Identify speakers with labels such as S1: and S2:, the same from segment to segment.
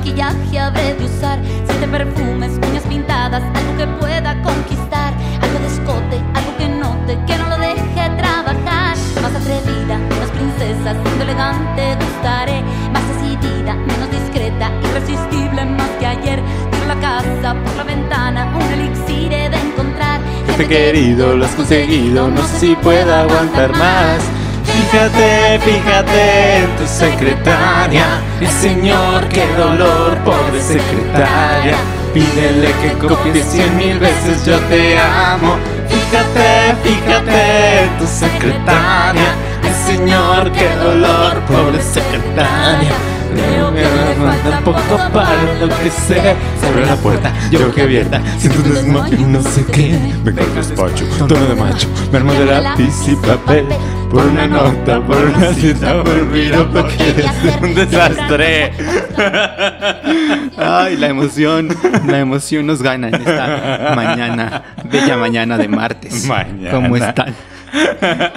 S1: maquillaje habré de usar? Siete perfumes, uñas pintadas, algo que pueda conquistar. Algo de escote, algo que note, que no lo deje trabajar. Más atrevida, menos princesa, siendo elegante gustaré. Más decidida, menos discreta, irresistible más que ayer. Tiro la casa por la ventana, un elixir he de encontrar.
S2: Jefe querido, lo has conseguido, no sé si pueda aguantar más. Fíjate, fíjate en tu secretaria. El señor, qué dolor, pobre secretaria. Pídele que copie cien mil veces yo te amo. Fíjate, fíjate en tu secretaria. El señor, qué dolor, pobre secretaria. Creo que me falta poco para enloquecer. Se abre la puerta, yo que abierta. Siento un desmayo y no sé qué. Vengo al despacho, tono de macho. Me armo de lápiz y papel. Por una nota, por una cita, por un piropo que eres un desastre. Ay, la emoción, la emoción nos gana en esta mañana, bella mañana de martes.
S3: Mañana.
S2: ¿Cómo están?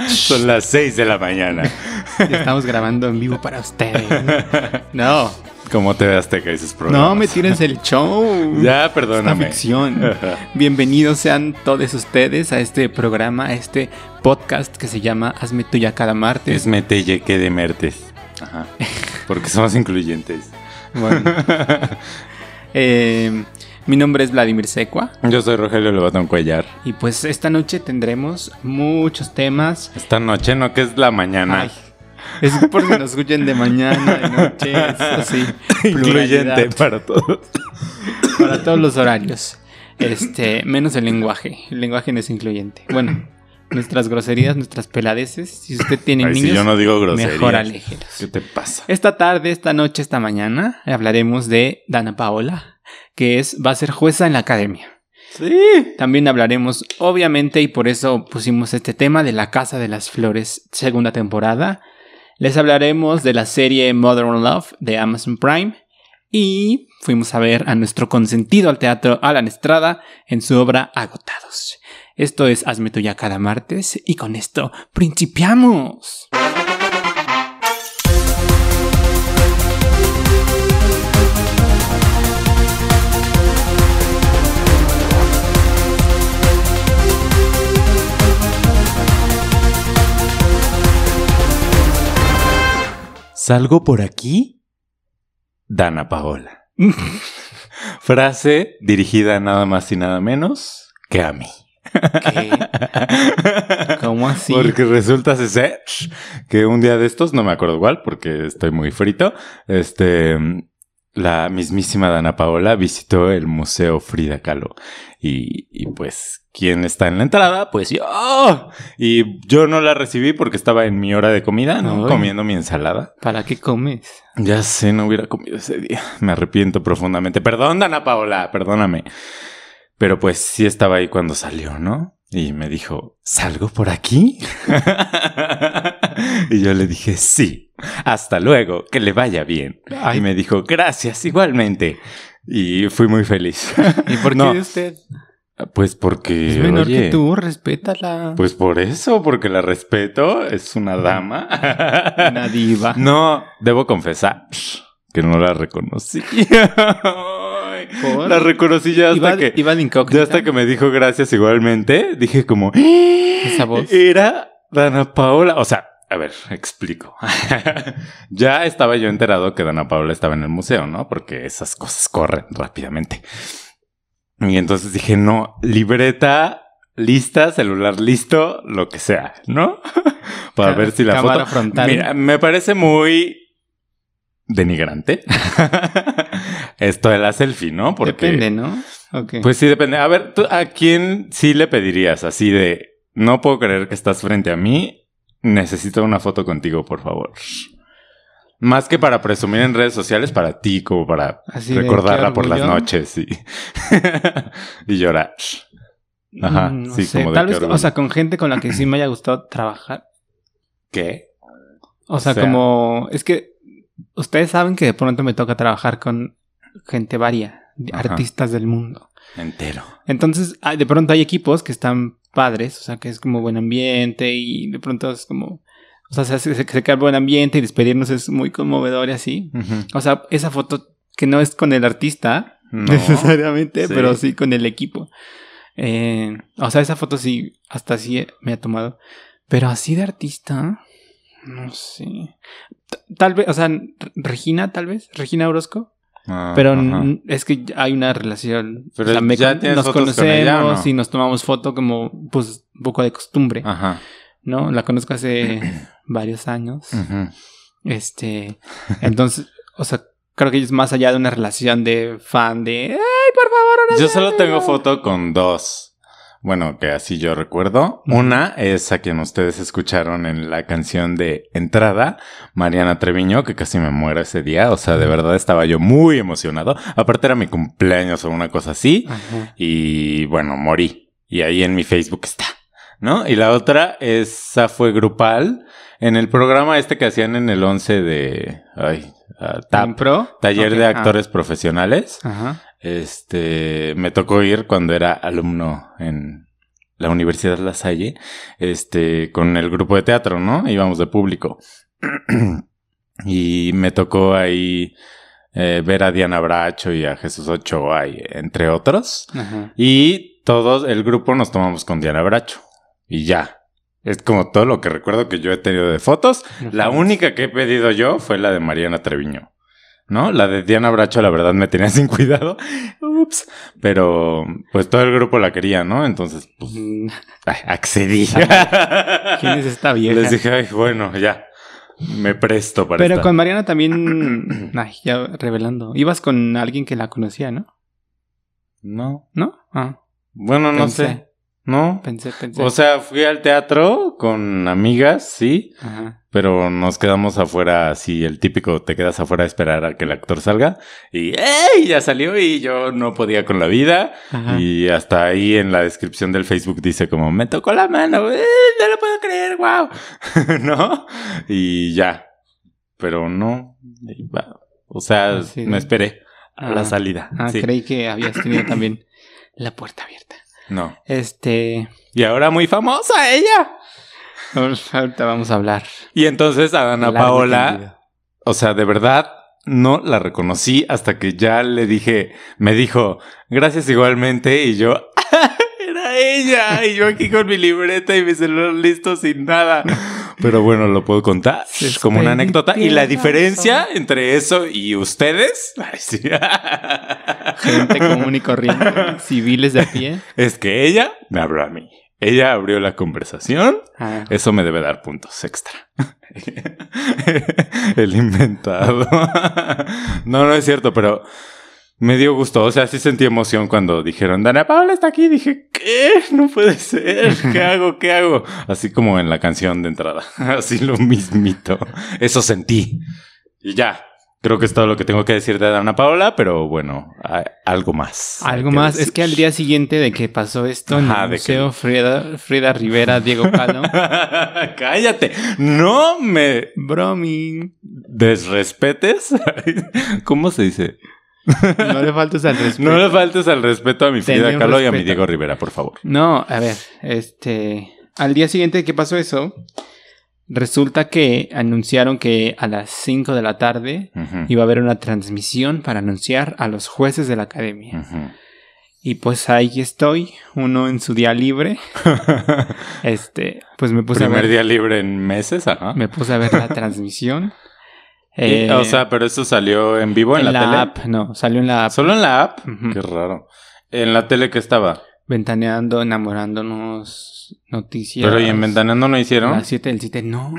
S3: Son las 6 de la mañana.
S2: Estamos grabando en vivo para ustedes. No,
S3: Como te veas, te esos programas.
S2: no me tires el show.
S3: Ya,
S2: Esta
S3: perdóname.
S2: ficción. Bienvenidos sean todos ustedes a este programa, a este podcast que se llama Hazme tuya cada martes.
S3: Es metelle que de mertes. Ajá. Porque somos incluyentes.
S2: Bueno. Eh, mi nombre es Vladimir Secua
S3: Yo soy Rogelio Levatón Cuellar.
S2: y pues esta noche tendremos muchos temas.
S3: Esta noche no, que es la mañana.
S2: Ay, es por si nos escuchen de mañana, de noche, así.
S3: Incluyente para todos.
S2: para todos los horarios. Este, menos el lenguaje. El lenguaje no es incluyente. Bueno, nuestras groserías, nuestras peladeces. Si usted tiene
S3: Ay, si
S2: niños,
S3: yo no digo groserías.
S2: mejor aléjelos.
S3: ¿Qué te pasa?
S2: Esta tarde, esta noche, esta mañana hablaremos de Dana Paola, que es va a ser jueza en la academia.
S3: Sí.
S2: También hablaremos, obviamente, y por eso pusimos este tema de La Casa de las Flores, segunda temporada. Les hablaremos de la serie Modern Love de Amazon Prime. Y fuimos a ver a nuestro consentido al teatro Alan Estrada en su obra Agotados. Esto es Hazme tuya cada martes y con esto principiamos.
S3: ¿Salgo por aquí? Dana Paola. Frase dirigida nada más y nada menos que a mí.
S2: ¿Qué? ¿Cómo así?
S3: Porque resulta ser que un día de estos, no me acuerdo igual porque estoy muy frito, este, la mismísima Dana Paola visitó el Museo Frida Kahlo. Y, y pues, ¿quién está en la entrada? Pues yo. Y yo no la recibí porque estaba en mi hora de comida, ¿no?
S2: Ay.
S3: Comiendo mi ensalada.
S2: ¿Para qué comes?
S3: Ya sé, no hubiera comido ese día. Me arrepiento profundamente. Perdón, Dana Paola, perdóname. Pero pues sí estaba ahí cuando salió, ¿no? Y me dijo, ¿salgo por aquí? y yo le dije, sí. Hasta luego, que le vaya bien.
S2: Ay.
S3: Y me dijo, gracias, igualmente. Y fui muy feliz.
S2: ¿Y por qué
S3: No.
S2: usted?
S3: pues porque...
S2: Es menor
S3: oye,
S2: que tú, respétala.
S3: Pues por eso, porque la respeto, es una dama.
S2: Una diva.
S3: No, debo confesar que no la reconocí.
S2: ¿Por?
S3: La reconocí ya hasta
S2: Iba,
S3: que
S2: iba
S3: ya hasta que me dijo gracias igualmente. Dije como "Eh,
S2: Esa voz.
S3: era Dana Paola. O sea, a ver, explico. ya estaba yo enterado que Dana Paola estaba en el museo, ¿no? Porque esas cosas corren rápidamente. Y entonces dije, no, libreta lista, celular listo, lo que sea, ¿no? Para ver si la
S2: cámara
S3: foto.
S2: frontal.
S3: Mira, me parece muy denigrante. Esto de la selfie, ¿no? Porque
S2: Depende, ¿no? Ok.
S3: pues sí, depende. A ver, ¿tú ¿a quién sí le pedirías así de no puedo creer que estás frente a mí? Necesito una foto contigo, por favor. Más que para presumir en redes sociales, para ti, como para
S2: Así
S3: recordarla por las noches y, y llorar. Ajá,
S2: Mm, no
S3: sí,
S2: sé,
S3: como de
S2: Tal vez, o sea, con gente con la que sí me haya gustado trabajar.
S3: ¿Qué?
S2: O sea,
S3: O sea-
S2: como... Es que ustedes saben que de pronto me toca trabajar con gente varia, de artistas del mundo.
S3: Entero.
S2: Entonces, ah, de pronto hay equipos que están padres, o sea, que es como buen ambiente y de pronto es como... O sea, se, se, se crea buen ambiente y despedirnos es muy conmovedor y así. O sea, esa foto que no es con el artista
S3: No.
S2: necesariamente,
S3: Sí.
S2: pero sí con el equipo. Eh, o sea, esa foto sí, hasta así me ha tomado. Pero así de artista, no sé. T- Tal vez, o sea, Re- Regina, tal vez, Regina Orozco.
S3: Ah,
S2: Pero
S3: ajá.
S2: es que hay una relación.
S3: Pero
S2: o sea, me
S3: ya
S2: con-
S3: tienes
S2: nos
S3: con
S2: conocemos
S3: ella, ¿o no?
S2: y nos tomamos foto como, pues, un poco de costumbre,
S3: Ajá.
S2: ¿no? La conozco hace varios años. Este, entonces, o sea, creo que es más allá de una relación de fan de, ay, por favor,
S3: Yo solo tengo
S2: amigo".
S3: foto con dos. Bueno, que así yo recuerdo. Una es a quien ustedes escucharon en la canción de entrada, Mariana Treviño, que casi me muero ese día. O sea, de verdad estaba yo muy emocionado. Aparte era mi cumpleaños o una cosa así.
S2: Ajá.
S3: Y bueno, morí. Y ahí en mi Facebook está. ¿No? Y la otra, esa fue grupal. En el programa este que hacían en el 11 de... Ay, ah, TAP.
S2: ¿En pro?
S3: Taller de
S2: ah.
S3: actores profesionales.
S2: Ajá.
S3: Este, me tocó ir cuando era alumno en la Universidad La Salle, este, con el grupo de teatro, ¿no? Íbamos de público. y me tocó ahí eh, ver a Diana Bracho y a Jesús Ochoa, y, entre otros.
S2: Ajá.
S3: Y todos, el grupo nos tomamos con Diana Bracho. Y ya. Es como todo lo que recuerdo que yo he tenido de fotos. La única que he pedido yo fue la de Mariana Treviño. ¿No? La de Diana Bracho, la verdad, me tenía sin cuidado. Ups. Pero, pues todo el grupo la quería, ¿no? Entonces, pues, ay, accedí.
S2: ¿Quién es esta vieja?
S3: Les dije, ay, bueno, ya. Me presto para
S2: Pero
S3: esta.
S2: con Mariana también, ay, ya revelando. Ibas con alguien que la conocía, ¿no?
S3: No.
S2: ¿No? Ah,
S3: Bueno, no
S2: Pensé.
S3: sé. No.
S2: pensé, pensé.
S3: O sea, fui al teatro con amigas, sí.
S2: Ajá.
S3: Pero nos quedamos afuera, así, el típico, te quedas afuera a esperar a que el actor salga. Y ¡ey! Ya salió y yo no podía con la vida.
S2: Ajá.
S3: Y hasta ahí en la descripción del Facebook dice como, me tocó la mano, ¡eh! no lo puedo creer, wow. ¿No? Y ya. Pero no. O sea,
S2: Así de-
S3: me esperé a la
S2: Ah.
S3: salida.
S2: Ah,
S3: sí.
S2: creí que habías tenido también la puerta abierta.
S3: No.
S2: Este.
S3: Y ahora muy famosa ella.
S2: Ahorita vamos a hablar.
S3: Y entonces a Ana Paola, o sea, de verdad no la reconocí hasta que ya le dije, me dijo, gracias igualmente, y yo, era ella, y yo aquí con mi libreta y mi celular listo sin nada. Pero bueno, lo puedo contar
S2: Se
S3: como una anécdota. Y la diferencia entre eso y ustedes ay, sí,
S2: Gente común y corriente, civiles de a pie.
S3: es que ella me habló a mí. Ella abrió la conversación
S2: Ah,
S3: Eso me debe dar puntos extra. El inventado. no, no es cierto, pero me dio gusto. O sea, sí sentí emoción cuando dijeron, Dana Paula está aquí. Dije, ¿qué? No puede ser. ¿Qué hago? ¿Qué hago? Así como en la canción de entrada. Así lo mismito. Eso sentí. Y ya. Creo que es todo lo que tengo que decir de Dana Paola, pero bueno, hay algo más.
S2: Algo más,
S3: decir.
S2: es que al día siguiente de que pasó esto en
S3: Ajá,
S2: el
S3: que-
S2: Museo Frida, Frida Rivera Diego Calo,
S3: Cállate. No me
S2: bromi,
S3: desrespetes. ¿Cómo se dice?
S2: No le faltes al respeto.
S3: No le faltes al respeto a mi Frida Kahlo y a mi. Diego Rivera, por favor.
S2: No, a ver, este, al día siguiente que pasó eso, resulta que anunciaron que a las 5 de la tarde iba a haber una transmisión para anunciar a los jueces de la academia. Y pues ahí estoy, uno en su día libre. Este, pues me puse a
S3: Primer
S2: ver,
S3: día libre en meses, ajá.
S2: me puse a ver la transmisión. Eh,
S3: o sea, pero eso salió en vivo en,
S2: en
S3: la,
S2: la,
S3: tele.
S2: app, no, salió en la app.
S3: Solo en la app. Qué raro. En la tele que estaba.
S2: Ventaneando, enamorándonos, noticias.
S3: Pero y en Ventaneando no hicieron.
S2: Las 7 del 7, no.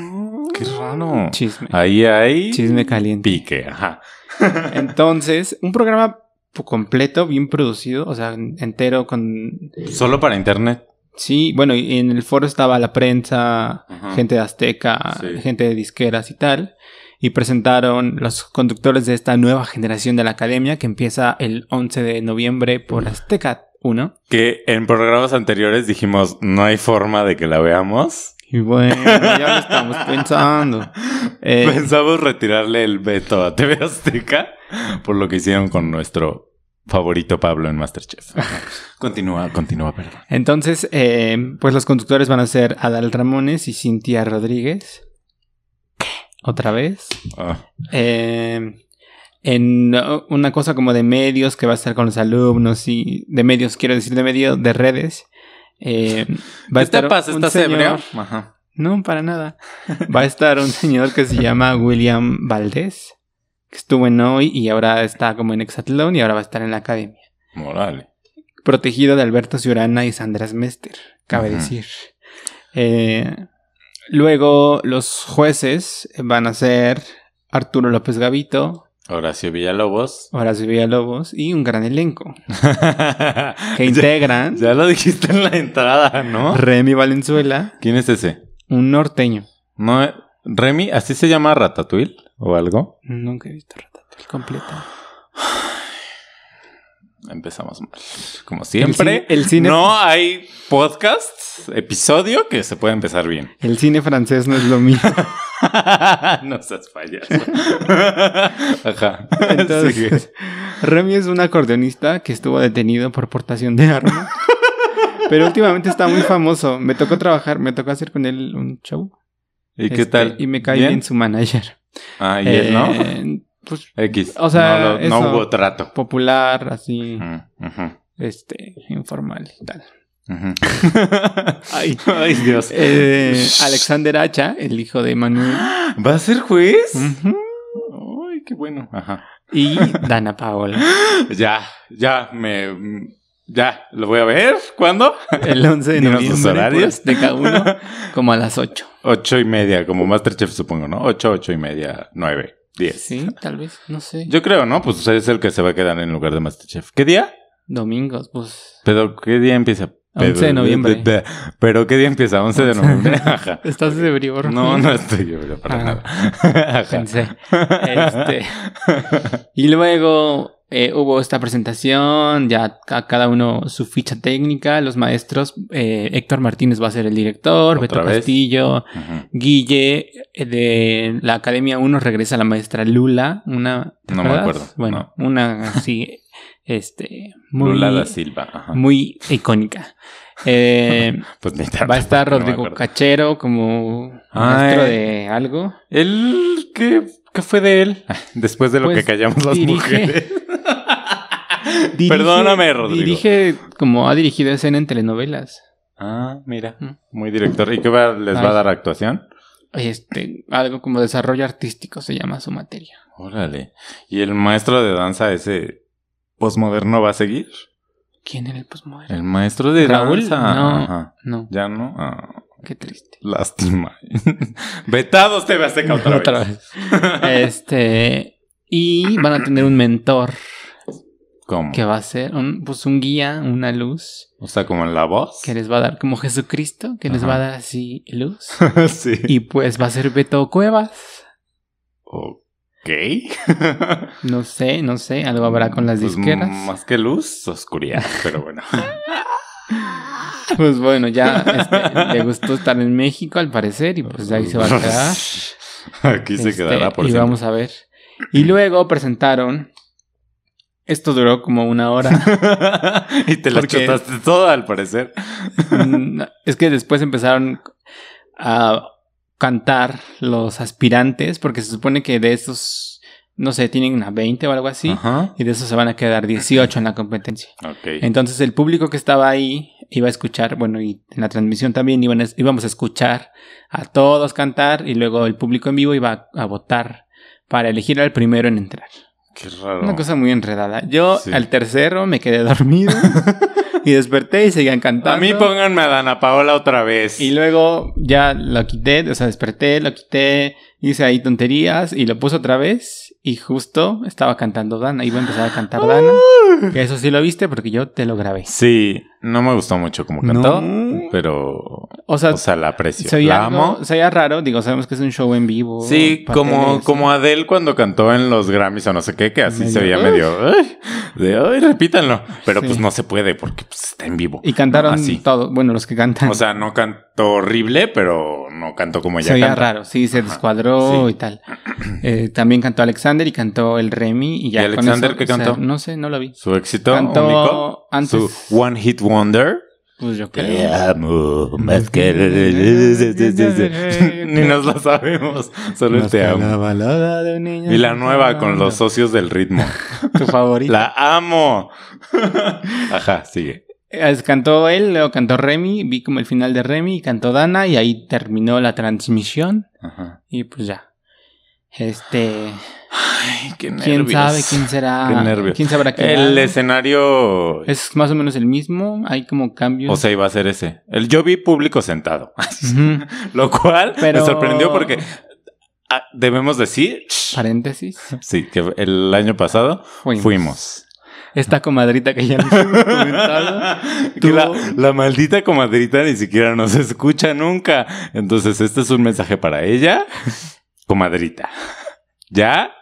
S3: Qué raro.
S2: Chisme.
S3: Ahí hay
S2: Chisme caliente.
S3: pique, ajá.
S2: Entonces, un programa completo, bien producido, o sea, entero con...
S3: Solo para internet.
S2: Sí, bueno, y en el foro estaba la prensa,
S3: Ajá.
S2: gente de Azteca,
S3: Sí.
S2: gente de disqueras y tal. Y presentaron los conductores de esta nueva generación de la academia que empieza el 11 de noviembre por Azteca 1.
S3: Que en programas anteriores dijimos, no hay forma de que la veamos.
S2: Y bueno, ya lo estamos pensando. Eh,
S3: Pensamos retirarle el veto a TV Azteca por lo que hicieron con nuestro favorito Pablo en Masterchef. continúa, continúa, perdón.
S2: entonces, eh, pues los conductores van a ser Adal Ramones y Cintia Rodríguez. Otra vez.
S3: Ah,
S2: Eh, en uh, una cosa como de medios que va a estar con los alumnos y de medios, quiero decir de medios, de redes. Eh, va a
S3: ¿Qué te
S2: estar
S3: pasa?
S2: un
S3: ¿Estás
S2: señor-?
S3: Ajá.
S2: No, para nada. Va a estar un señor que se llama William Valdés, que estuvo en hoy y ahora está como en Exatlón y ahora va a estar en la academia.
S3: Moral.
S2: Protegido de Alberto Ciurana y Sandra Mester, cabe decir. Eh, luego los jueces van a ser Arturo López Gavito,
S3: Horacio Villalobos.
S2: Horacio Villalobos y un gran elenco que
S3: ya,
S2: integran
S3: ya lo dijiste en la entrada, ¿no?
S2: Remy Valenzuela,
S3: ¿Quién es ese?
S2: un norteño.
S3: No, Remy, ¿así se llama Ratatouille o algo?
S2: Nunca he visto Ratatouille completa.
S3: Empezamos mal. Como siempre,
S2: El cine- el cine-
S3: no hay podcast, episodio que se pueda empezar bien.
S2: El cine francés no es lo mío.
S3: no seas payaso. Ajá.
S2: Entonces,
S3: Sigue.
S2: Remy es un acordeonista que estuvo detenido por portación de arma. Pero últimamente está muy famoso. Me tocó trabajar, me tocó hacer con él un show.
S3: ¿Y qué
S2: Este,
S3: tal?
S2: Y me cae bien, su manager.
S3: Ah, y él, ¿no?
S2: Pues
S3: X.
S2: o sea,
S3: no, lo- no
S2: eso.
S3: hubo trato.
S2: popular, así,
S3: Ujú, ujú,
S2: este, informal y tal.
S3: ujú.
S2: Ay.
S3: Ay, Dios.
S2: Eh, Alexander Hacha, el hijo de Manuel.
S3: ¿Va a ser juez?
S2: Ujú.
S3: Ay, qué bueno. Ajá.
S2: Y Dana Paola.
S3: Ya, ya, me. Ya, lo voy a ver. ¿Cuándo?
S2: El 11 de noviembre por
S3: horarios.
S2: Azteca 1, como a las 8.
S3: Ocho y media, como Masterchef, supongo, ¿no? Ocho, ocho y media, nueve, diez.
S2: Sí, tal vez, no sé.
S3: Yo creo, ¿no? Pues es el que se va a quedar en lugar de Masterchef. ¿Qué día?
S2: Domingos, pues.
S3: Pero, ¿qué día empieza?
S2: 11 de noviembre.
S3: de- de- Pero, ¿qué día empieza? 11 de noviembre. Ajá.
S2: ¿Estás de brío?
S3: No, no estoy yo para
S2: Ah.
S3: nada. Ajá.
S2: Pensé. Este. Y luego eh, hubo esta presentación, ya a cada uno su ficha técnica, los maestros. eh, Héctor Martínez va a ser el director,
S3: ¿Otra
S2: Beto
S3: vez?
S2: Castillo,
S3: Ujú.
S2: Guille eh, de la Academia 1 regresa la maestra Lula, una... ¿te
S3: No me acuerdo,
S2: Bueno, una así, este... Muy,
S3: Lula da Silva. Ajá.
S2: muy icónica. Eh,
S3: Pues
S2: va a estar Rodrigo. Cachero como maestro de algo.
S3: ¿Él qué, qué fue de él? Después de lo
S2: Pues,
S3: que callamos las
S2: dirige-
S3: mujeres.
S2: Dirige-
S3: Perdóname, Rodrigo.
S2: Dirige como ha dirigido escena en telenovelas.
S3: Ah, mira.
S2: Mm.
S3: Muy director. ¿Y qué va, les va a dar actuación?
S2: Este, algo como desarrollo artístico se llama su materia.
S3: Órale. ¿Y el maestro de danza ese posmoderno va a seguir?
S2: ¿Quién era el posmoderno?
S3: El maestro de
S2: Raúl,
S3: danza.
S2: no.
S3: Ajá.
S2: No,
S3: Ya no. Ah,
S2: qué triste.
S3: lástima. Vetados TV Azteca otra,
S2: Otra
S3: vez.
S2: Este, y van a tener un mentor
S3: ¿Cómo?
S2: que va a ser un, pues un guía, una luz
S3: O sea, como en la voz.
S2: que les va a dar como Jesucristo, que les va a dar así luz.
S3: sí.
S2: Y pues va a ser Beto Cuevas.
S3: Ok.
S2: No sé, no sé, algo habrá con las
S3: Pues,
S2: disqueras.
S3: Más que luz, oscuridad. Pero bueno.
S2: Pues bueno, ya este, le gustó estar en México al parecer y pues ahí se va a quedar.
S3: Aquí se
S2: Este,
S3: quedará por
S2: Y
S3: siempre.
S2: vamos a ver. Y luego presentaron. Esto duró como una hora.
S3: y te la chutaste toda, al parecer.
S2: Mm, es que después empezaron a cantar los aspirantes, porque se supone que de estos, no sé, tienen una 20 o algo así,
S3: Ajá.
S2: y de esos se van a quedar 18 en la competencia. Entonces el público que estaba ahí iba a escuchar, bueno, y en la transmisión también iban a- íbamos a escuchar a todos cantar y luego el público en vivo iba a, a votar para elegir al primero en entrar.
S3: Qué raro.
S2: Una cosa muy enredada. Yo
S3: Sí.
S2: al tercero me quedé dormido y desperté y seguían cantando.
S3: A mí pónganme a Dana Paola otra vez.
S2: Y luego ya lo quité, o sea, desperté, lo quité, hice ahí tonterías y lo puse otra vez. Y justo estaba cantando Dana, iba a empezar a cantar Dana. Que eso sí lo viste porque yo te lo grabé.
S3: Sí, no me gustó mucho como cantó,
S2: No.
S3: pero...
S2: O sea,
S3: O sea, la aprecio.
S2: se oía,
S3: la amo.
S2: se oía raro, digo, sabemos que es un show en vivo.
S3: Sí, como, como Adele cuando cantó en los Grammys o no sé qué, que así se veía medio... "Ay", de, ay, repítanlo. Pero
S2: Sí.
S3: pues no se puede porque pues, está en vivo.
S2: Y cantaron
S3: Así.
S2: todo, bueno, los que cantan.
S3: O sea, no cantó horrible, pero no cantó como ella
S2: se oía
S3: canta.
S2: raro, sí, se
S3: Ajá,
S2: descuadró
S3: sí.
S2: y tal. Eh, también cantó Alexander y cantó el Remy y ya.
S3: ¿Y Alexander qué
S2: o sea,
S3: cantó?
S2: no sé, no lo vi.
S3: Su éxito
S2: Cantó
S3: único.
S2: antes-
S3: Su One Hit Wonder.
S2: Pues yo
S3: Te
S2: creo.
S3: amo más que... Ni nos la sabemos, solo el te amo.
S2: La balada de un niño
S3: Y la nueva con los socios del ritmo.
S2: Tu favorita.
S3: La amo. Ajá, sigue.
S2: Cantó él, luego cantó Remy, vi como el final de Remy y cantó Dana y ahí terminó la transmisión
S3: Ajá.
S2: y pues ya. Este,
S3: Ay, qué nervios.
S2: quién sabe quién será.
S3: Qué nervios.
S2: ¿Quién sabrá quién
S3: El
S2: era?
S3: escenario...
S2: Es más o menos el mismo, hay como cambios.
S3: O sea, iba a ser ese. El, yo vi público sentado. Lo cual
S2: Pero-
S3: me sorprendió porque ah, debemos decir...
S2: Paréntesis.
S3: Sí, que el año pasado
S2: Fuimos.
S3: fuimos.
S2: Esta comadrita que ya nos hemos comentado.
S3: La, la maldita comadrita ni siquiera nos escucha nunca. Entonces, este es un mensaje para ella. Comadrita. Ya,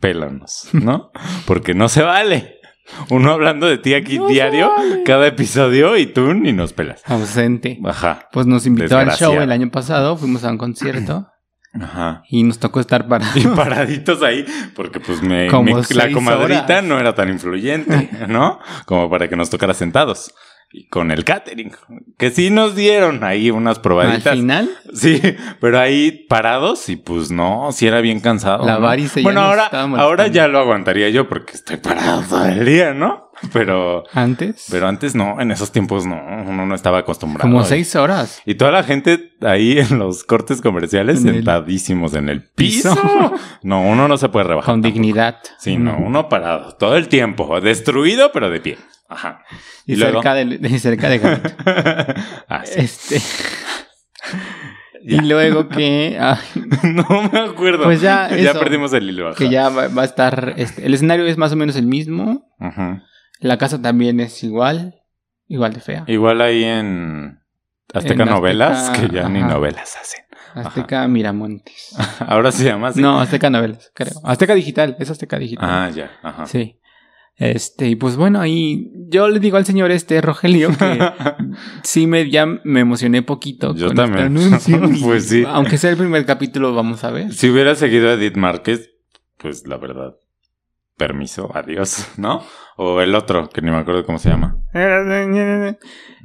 S3: pélanos, ¿no? Porque no se vale. Uno hablando de ti aquí
S2: No
S3: diario,
S2: vale.
S3: cada episodio, y tú ni nos pelas.
S2: Ausente.
S3: Ajá,
S2: Pues nos invitó al show el año pasado, fuimos a un concierto
S3: ajá.
S2: y nos tocó estar para.
S3: Y paraditos ahí, porque pues me, la comadrita
S2: horas.
S3: no era tan influyente, ¿no? Como para que nos tocara sentados. Y con el catering, que sí nos dieron ahí unas
S2: Al
S3: probaditas.
S2: final,
S3: Sí, pero ahí parados y pues no, sí era bien cansado.
S2: La
S3: ¿no?
S2: varice ya
S3: Bueno, ahora, ahora ya lo aguantaría yo porque estoy parado todo el día, ¿no? Pero,
S2: antes,
S3: pero antes no, en esos tiempos no, uno no estaba acostumbrado.
S2: como seis horas.
S3: Y toda la gente ahí en los cortes comerciales
S2: En el
S3: sentadísimos en el piso.
S2: piso.
S3: No, uno no se puede rebajar.
S2: Con
S3: tampoco.
S2: dignidad.
S3: Sí, no, uno parado todo el tiempo, destruido pero de pie. Ajá.
S2: Y,
S3: Y luego-
S2: cerca de, cerca de
S3: ah, sí.
S2: Este.
S3: Ya.
S2: Y luego que.
S3: no me acuerdo.
S2: Pues ya,
S3: ya perdimos el hilo. ajá.
S2: que ya va, va a estar. este, el escenario es más o menos el mismo.
S3: Ajá.
S2: La casa también es igual. Igual de fea.
S3: Igual ahí en Azteca
S2: En
S3: Novelas,
S2: Azteca,
S3: que ya ni novelas hacen.
S2: Azteca Miramontes.
S3: Ahora se llama así.
S2: No, Azteca Novelas, creo. Azteca Digital, es Azteca Digital.
S3: Ah, ya. Ajá.
S2: Sí. Este, y pues bueno, ahí yo le digo al señor este Rogelio que sí me ya me emocioné poquito
S3: Yo
S2: con
S3: también.
S2: este anuncio.
S3: Pues sí.
S2: Aunque sea el primer capítulo, vamos a ver.
S3: Si hubiera seguido a Edith Márquez, pues la verdad, permiso, adiós, ¿no? O el otro, que ni me acuerdo cómo se llama.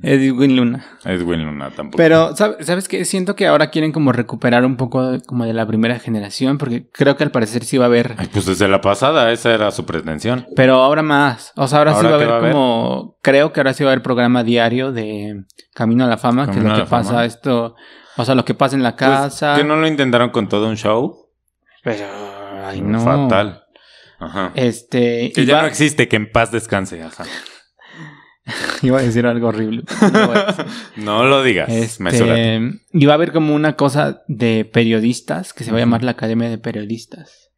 S2: Edwin Luna.
S3: Edwin Luna tampoco.
S2: Pero, ¿sab- ¿sabes qué? Siento que ahora quieren como recuperar un poco como de la primera generación, porque creo que al parecer sí va a haber.
S3: Ay, pues desde la pasada, esa era su pretensión.
S2: Pero ahora más. O sea, ahora, sí
S3: ¿Ahora
S2: va a haber
S3: va a haber?
S2: como. Creo que ahora sí va a haber programa diario de Camino a la Fama, que es lo que
S3: Fama.
S2: pasa esto. O sea, lo que pasa en la
S3: Pues,
S2: casa.
S3: ¿Que no lo intentaron con todo un show?
S2: Pero. Ay, no.
S3: Fatal. Ajá.
S2: Este.
S3: Que ya no existe, que en paz descanse. Ajá.
S2: iba a decir algo horrible. no
S3: lo digas.
S2: Este, y va a haber como una cosa de periodistas que se va a llamar la Academia de Periodistas.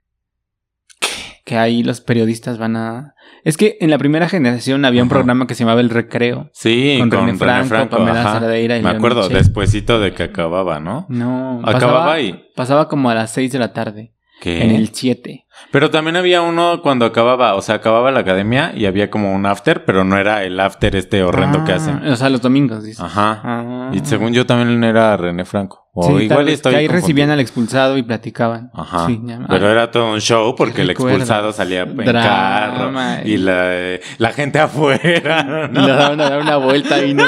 S2: Que ahí los periodistas van a. Es que en la primera generación había un
S3: Ajá.
S2: programa que se llamaba El Recreo.
S3: Sí,
S2: con
S3: con,
S2: René Franco,
S3: Franco.
S2: Pamela. Cerdeira y
S3: Me acuerdo,
S2: Michel.
S3: despuesito de que acababa, ¿no?
S2: No,
S3: Acababa
S2: pasaba,
S3: ahí.
S2: pasaba como a las 6 de la tarde.
S3: ¿Qué?
S2: En el 7.
S3: Pero también había uno cuando acababa, o sea, acababa la academia y había como un after, pero no era el after este horrendo que hacen.
S2: O sea, los domingos, dices.
S3: Ajá.
S2: Ah.
S3: Y según yo también era René Franco. O
S2: Sí,
S3: igual
S2: vez,
S3: estoy
S2: que ahí
S3: confundido.
S2: recibían al expulsado y platicaban.
S3: Ajá.
S2: Sí, ya-
S3: Pero
S2: ah,
S3: era todo un show porque el expulsado salía en
S2: Drama
S3: carro y la, la gente afuera.
S2: Y le daban a dar una vuelta y no.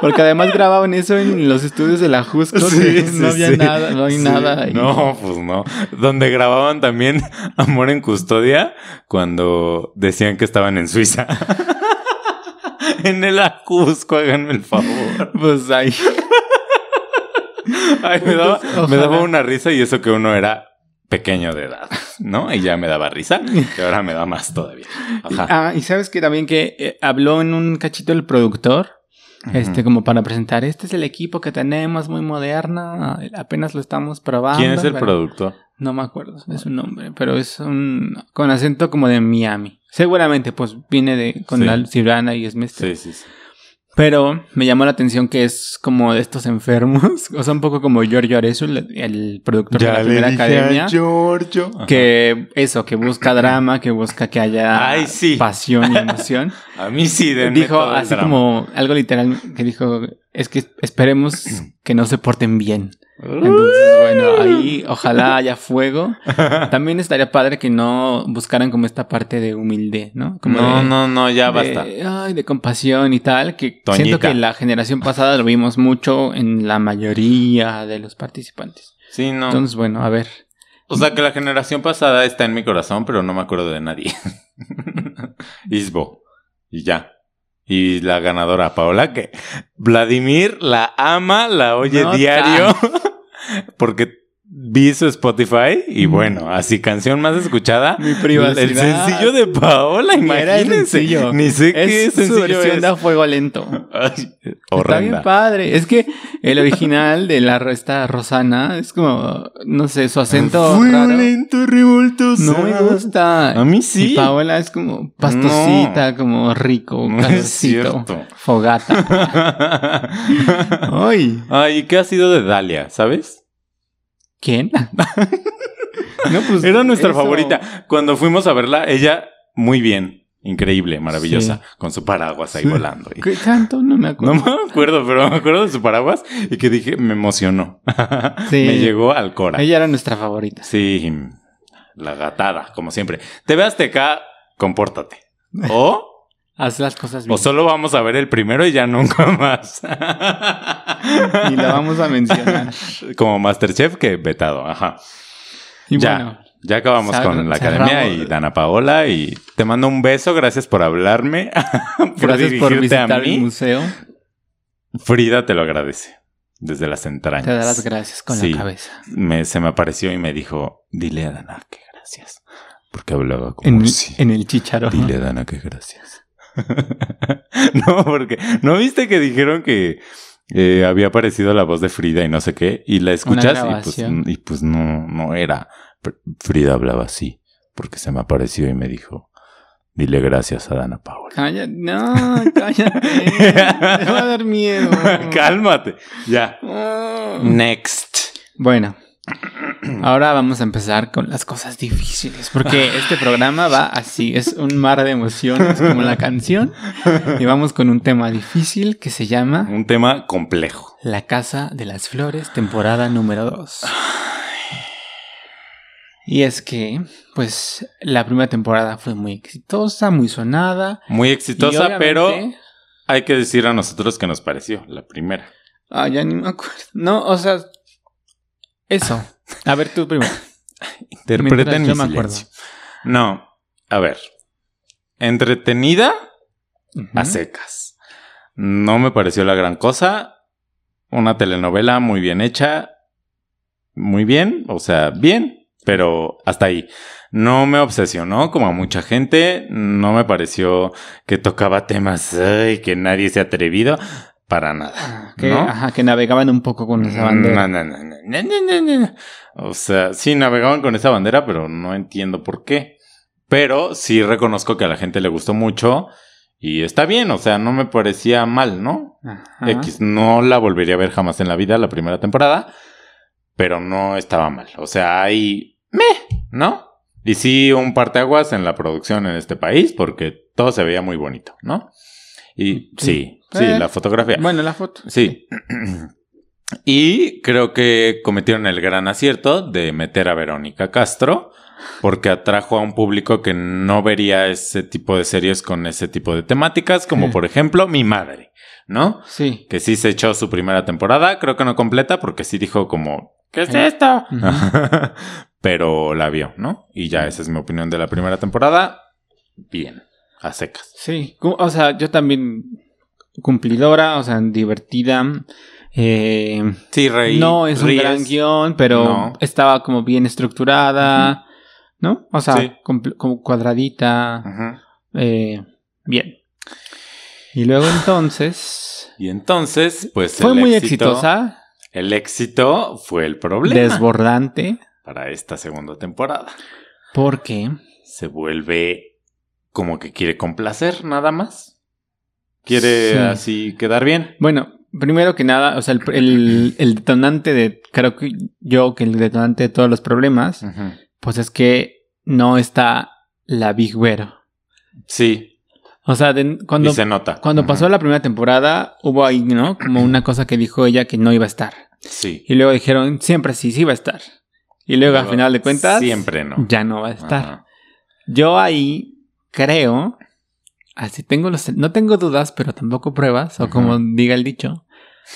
S2: Porque además grababan eso en los estudios de la Jusco.
S3: Sí,
S2: que
S3: sí,
S2: no había
S3: sí.
S2: nada, no hay nada. ahí.
S3: No, pues no. Donde grababan también Amor en Custodia cuando decían que estaban en Suiza. en el Ajusco, háganme el favor.
S2: Pues ahí.
S3: Ay, me daba,
S2: Entonces,
S3: me daba una risa y eso que uno era pequeño de edad, ¿no? Y ya me daba risa, y ahora me da más todavía. Ajá.
S2: Ah, y sabes que también que eh, habló en un cachito el productor. Este, como para presentar, este es el equipo que tenemos, muy moderna, apenas lo estamos probando.
S3: ¿Quién es el
S2: pero-
S3: productor?
S2: No me acuerdo de su nombre, pero es un con acento como de Miami. Seguramente, pues viene de con
S3: Sí.
S2: la Cibrana y es
S3: Sí, sí, sí.
S2: Pero me llamó la atención que es como de estos enfermos, o sea, un poco como Giorgio Arezu, el, el productor de la primera academia.
S3: Giorgio.
S2: Que eso, que busca drama, que busca que haya
S3: Ay, sí.
S2: pasión y emoción.
S3: A mí sí, denme
S2: dijo
S3: todo el
S2: así
S3: drama.
S2: como algo literal que dijo, es que esperemos que no se porten bien. Entonces, bueno, ahí ojalá haya fuego. También estaría padre que no buscaran como esta parte de humilde, ¿no? Como
S3: no,
S2: de-
S3: no, no, ya
S2: de-
S3: basta.
S2: Ay, de compasión y tal, que
S3: Toñita.
S2: siento que la generación pasada lo vimos mucho en la mayoría de los participantes.
S3: Sí, no.
S2: Entonces, bueno, a ver.
S3: o sea que la generación pasada está en mi corazón, pero no me acuerdo de nadie. Isbo. Y ya. Y la ganadora, Paola, que Vladimir la ama, la oye
S2: No
S3: diario. Porque vi su Spotify y bueno, así canción más escuchada.
S2: Mi privacidad.
S3: El sencillo de Paola,
S2: era
S3: imagínense.
S2: sencillo.
S3: Ni sé qué
S2: Es su
S3: sencillo
S2: versión
S3: es.
S2: de A Fuego Lento.
S3: Ay,
S2: Está bien padre. Es que el original de la esta Rosana es como, no sé, su acento
S3: Fuego
S2: raro.
S3: lento, revoltoso.
S2: No me gusta.
S3: A mí sí.
S2: Y Paola es como pastosita, como rico,
S3: No
S2: calorcito,
S3: cierto.
S2: fogata. Ay,
S3: Ay, ¿qué ha sido de Dalia, sabes?
S2: ¿Quién? no, pues,
S3: Era nuestra
S2: eso.
S3: favorita. Cuando fuimos a verla, ella muy bien, increíble, maravillosa,
S2: Sí.
S3: con su paraguas ahí
S2: Sí.
S3: volando.
S2: ¿Qué canto? No me acuerdo.
S3: No me acuerdo, pero me acuerdo de su paraguas y que dije, me emocionó.
S2: Sí.
S3: me llegó al cora.
S2: Ella era nuestra favorita.
S3: Sí, la gatada, como siempre. TV Azteca, compórtate. O,
S2: Haz las cosas bien.
S3: o solo vamos a ver el primero y ya nunca más.
S2: Y la vamos a mencionar.
S3: Como Masterchef, que vetado, ajá.
S2: Y
S3: ya,
S2: bueno,
S3: ya acabamos con la academia y Dana Paola y te mando un beso, gracias por hablarme, por
S2: gracias por visitar
S3: a
S2: el
S3: mí.
S2: museo.
S3: Frida te lo agradece desde las entrañas.
S2: Te da las gracias con
S3: Sí.
S2: la cabeza.
S3: Me- se me apareció y me dijo, dile a Dana que gracias, porque hablaba como
S2: En,
S3: así.
S2: en el chicharo.
S3: Dile a Dana que gracias. no, porque no viste que dijeron que eh, había aparecido la voz de Frida y no sé qué, y la escuchas y pues, y pues no, no era. Frida hablaba así, porque se me apareció y me dijo, dile gracias a Dana Paola.
S2: Cállate. No, cállate. Me va a dar miedo.
S3: Cálmate. Ya.
S2: Ah.
S3: Next.
S2: Bueno, ahora vamos a empezar con las cosas difíciles, porque este programa va así, es un mar de emociones como la canción, y vamos con un tema difícil que se llama
S3: Un tema complejo.
S2: La Casa de las Flores, temporada número 2. Y es que, pues, la primera temporada fue muy exitosa, muy sonada.
S3: Muy exitosa, pero hay que decir a nosotros que nos pareció la primera.
S2: Ah, ya ni me acuerdo. No, o sea, eso. A ver, tú primero.
S3: Interpreten mi
S2: me acuerdo.
S3: No, a ver. Entretenida a secas. No me pareció la gran cosa. Una telenovela muy bien hecha. Muy bien, o sea, bien, pero hasta ahí. No me obsesionó como a mucha gente. No me pareció que tocaba temas ay, que nadie se ha atrevido. Para nada.
S2: Ah, Que,
S3: ¿no?
S2: ajá, que navegaban un poco con esa bandera.
S3: No, no. O sea, sí navegaban con esa bandera, pero no entiendo por qué. Pero sí reconozco que a la gente le gustó mucho y está bien, o sea, no me parecía mal, ¿no?
S2: Ajá.
S3: X, no la volvería a ver jamás en la vida la primera temporada, pero no estaba mal. O sea, hay me, ¿no? Y sí un parteaguas en la producción en este país porque todo se veía muy bonito, ¿no? Y sí, sí,
S2: Eh,
S3: la fotografía.
S2: Bueno, la foto.
S3: Sí. Y creo que cometieron el gran acierto de meter a Verónica Castro, porque atrajo a un público que no vería ese tipo de series con ese tipo de temáticas, como por ejemplo Mi Madre, ¿no?
S2: Sí.
S3: Que sí se echó su primera temporada, creo que no completa, porque sí dijo como, ¿qué es
S2: Sí.
S3: esto? Pero la vio, ¿no? Y ya esa es mi opinión de la primera temporada. Bien, a secas.
S2: Sí. O sea, yo también cumplidora, o sea, divertida. Eh,
S3: Sí, reí.
S2: no es un gran guion, pero
S3: No.
S2: estaba como bien estructurada, ¿no? O sea,
S3: Sí.
S2: como cuadradita. Eh, bien. Y luego entonces...
S3: Y entonces, pues
S2: Fue
S3: el
S2: muy
S3: éxito-
S2: exitosa,
S3: El éxito fue el problema
S2: desbordante,
S3: para esta segunda temporada.
S2: porque...
S3: Se vuelve como que quiere complacer nada más. Quiere
S2: Sí.
S3: así quedar bien.
S2: Bueno, primero que nada, o sea, el, el- el detonante de, creo que yo que el detonante de todos los problemas, pues es que no está la Big Vero.
S3: Sí,
S2: O sea, de- cuando,
S3: y se nota.
S2: cuando pasó la primera temporada, hubo ahí, ¿no? Como una cosa que dijo ella que no iba a estar.
S3: Sí.
S2: Y luego dijeron, siempre sí, sí va a estar. Y luego, al final de cuentas,
S3: Siempre no.
S2: ya no va a estar. Yo ahí creo, así tengo los, no tengo dudas, pero tampoco pruebas, o como diga el dicho,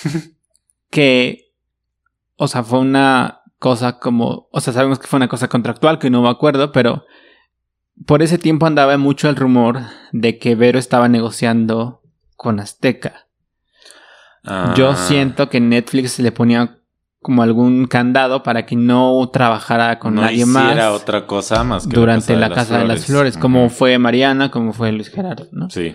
S2: que, o sea, fue una cosa como, o sea, sabemos que fue una cosa contractual, que no me acuerdo, pero por ese tiempo andaba mucho el rumor de que Vero estaba negociando con Azteca. Yo
S3: Ah,
S2: siento que Netflix le ponía como algún candado para que no trabajara con
S3: no
S2: nadie más
S3: otra cosa más que
S2: durante la Casa de las Flores, como fue Mariana, como fue Luis Gerardo, ¿no?
S3: Sí.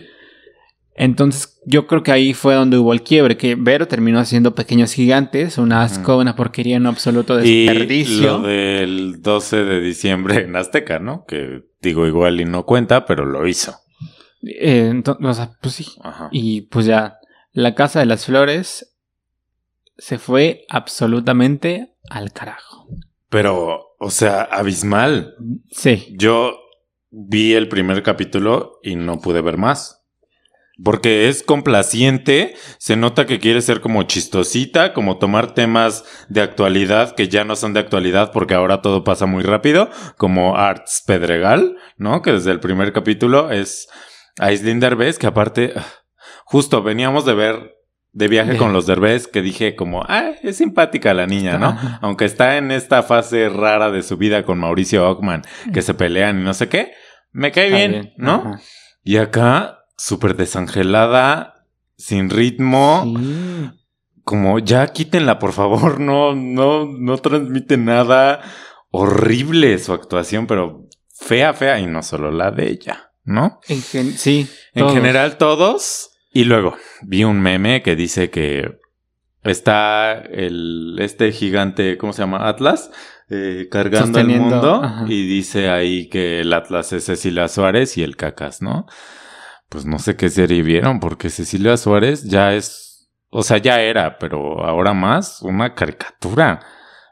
S2: Entonces, yo creo que ahí fue donde hubo el quiebre, que Vero terminó haciendo Pequeños Gigantes, un asco, una porquería, un absoluto
S3: Y
S2: desperdicio.
S3: lo del 12 de diciembre en Azteca, ¿no? Que digo igual y no cuenta, pero lo hizo.
S2: Eh, ento- o sea, pues sí.
S3: Ajá.
S2: Y pues ya, la Casa de las Flores se fue absolutamente al carajo.
S3: Pero, o sea, abismal.
S2: Sí.
S3: Yo vi el primer capítulo y no pude ver más. Porque es complaciente, se nota que quiere ser como chistosita, como tomar temas de actualidad que ya no son de actualidad porque ahora todo pasa muy rápido, como Arts Pedregal, ¿no? Que desde el primer capítulo es Aislinn Derbez, que aparte, ah, justo veníamos de ver de viaje con los Derbez, que dije como, ah, es simpática la niña, ¿no?
S2: Ajá.
S3: Aunque está en esta fase rara de su vida con Mauricio Ockman, que se pelean y no sé qué, me cae bien, ¿no?
S2: Ajá.
S3: Y acá, súper desangelada, sin ritmo,
S2: Sí.
S3: como ya quítenla, por favor, no, no, no transmite nada. Horrible su actuación, pero fea, fea, y no solo la de ella, ¿no?
S2: En gen- sí.
S3: En
S2: todos.
S3: general, todos. Y luego vi un meme que dice que está el este gigante, ¿cómo se llama? Atlas, eh, cargando el mundo.
S2: ajá.
S3: Y dice ahí que el Atlas es Cecilia Suárez y el Cacas, ¿no? Pues no sé qué serie vieron, porque Cecilia Suárez ya es, o sea, ya era, pero ahora más una caricatura.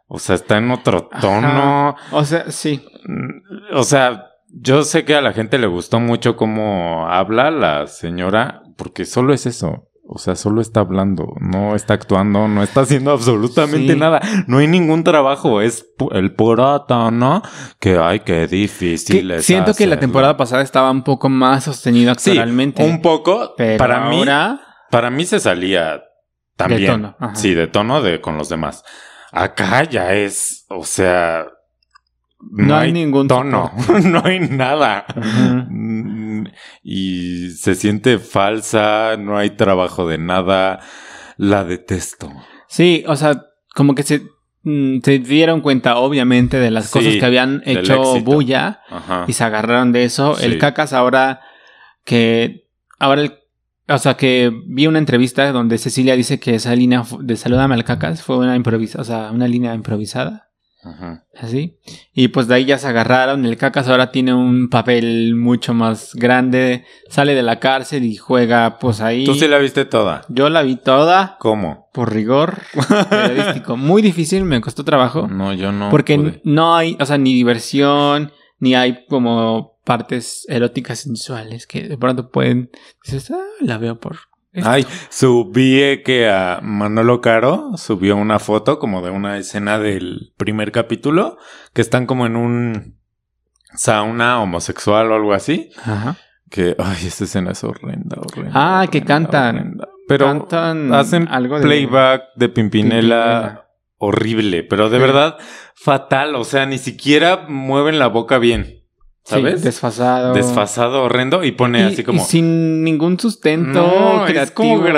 S3: O sea, está en otro tono.
S2: O sea, sí.
S3: Mm, O sea, yo sé que a la gente le gustó mucho cómo habla la señora, porque solo es eso. O sea, solo está hablando, no está actuando, no está haciendo absolutamente
S2: Sí.
S3: nada. No hay ningún trabajo, es el puro tono que, ay, qué difícil
S2: Que
S3: es
S2: siento que la temporada pasada estaba un poco más sostenido
S3: Sí,
S2: actualmente.
S3: un poco.
S2: pero
S3: para mí,
S2: ahora,
S3: para mí se salía también.
S2: tono, ajá.
S3: Sí, de tono de con los demás. Acá ya es, o sea,
S2: No hay ningún
S3: tono, no hay nada. Mm, Y se siente falsa, no hay trabajo de nada. La detesto.
S2: Sí, o sea, como que se, mm, se dieron cuenta, obviamente, de las
S3: Sí,
S2: cosas que habían hecho bulla
S3: Ajá.
S2: y se agarraron de eso.
S3: Sí.
S2: El cacas ahora que. Ahora el. O sea, que vi una entrevista donde Cecilia dice que esa línea de saludame al cacas fue una o sea, una línea improvisada.
S3: Ajá.
S2: Así. Y pues de ahí ya se agarraron. El Cacas ahora tiene un papel mucho más grande. Sale de la cárcel y juega pues ahí.
S3: Tú sí la viste toda.
S2: Yo la vi toda
S3: ¿Cómo?
S2: por rigor periodístico. Muy difícil, me costó trabajo.
S3: No, yo no.
S2: porque
S3: pude.
S2: no hay, o sea, ni diversión, ni hay como partes eróticas sensuales que de pronto pueden... Dices, ah, la veo por... esto".
S3: Ay, subí que a Manolo Caro subió una foto como de una escena del primer capítulo que están como en un sauna homosexual o algo así.
S2: Ajá.
S3: Que, ay, esa escena es horrenda, horrenda.
S2: Ah, que cantan.
S3: horrenda. Pero
S2: Cantan
S3: hacen
S2: algo de-
S3: playback de Pimpinela,
S2: Pimpinela.
S3: horrible, pero de
S2: Sí.
S3: verdad fatal. O sea, ni siquiera mueven la boca bien. ¿Sabes?
S2: Sí, desfasado.
S3: Desfasado, horrendo. Y pone
S2: Y-
S3: así como.
S2: y sin ningún sustento.
S3: no, es como
S2: creativo, se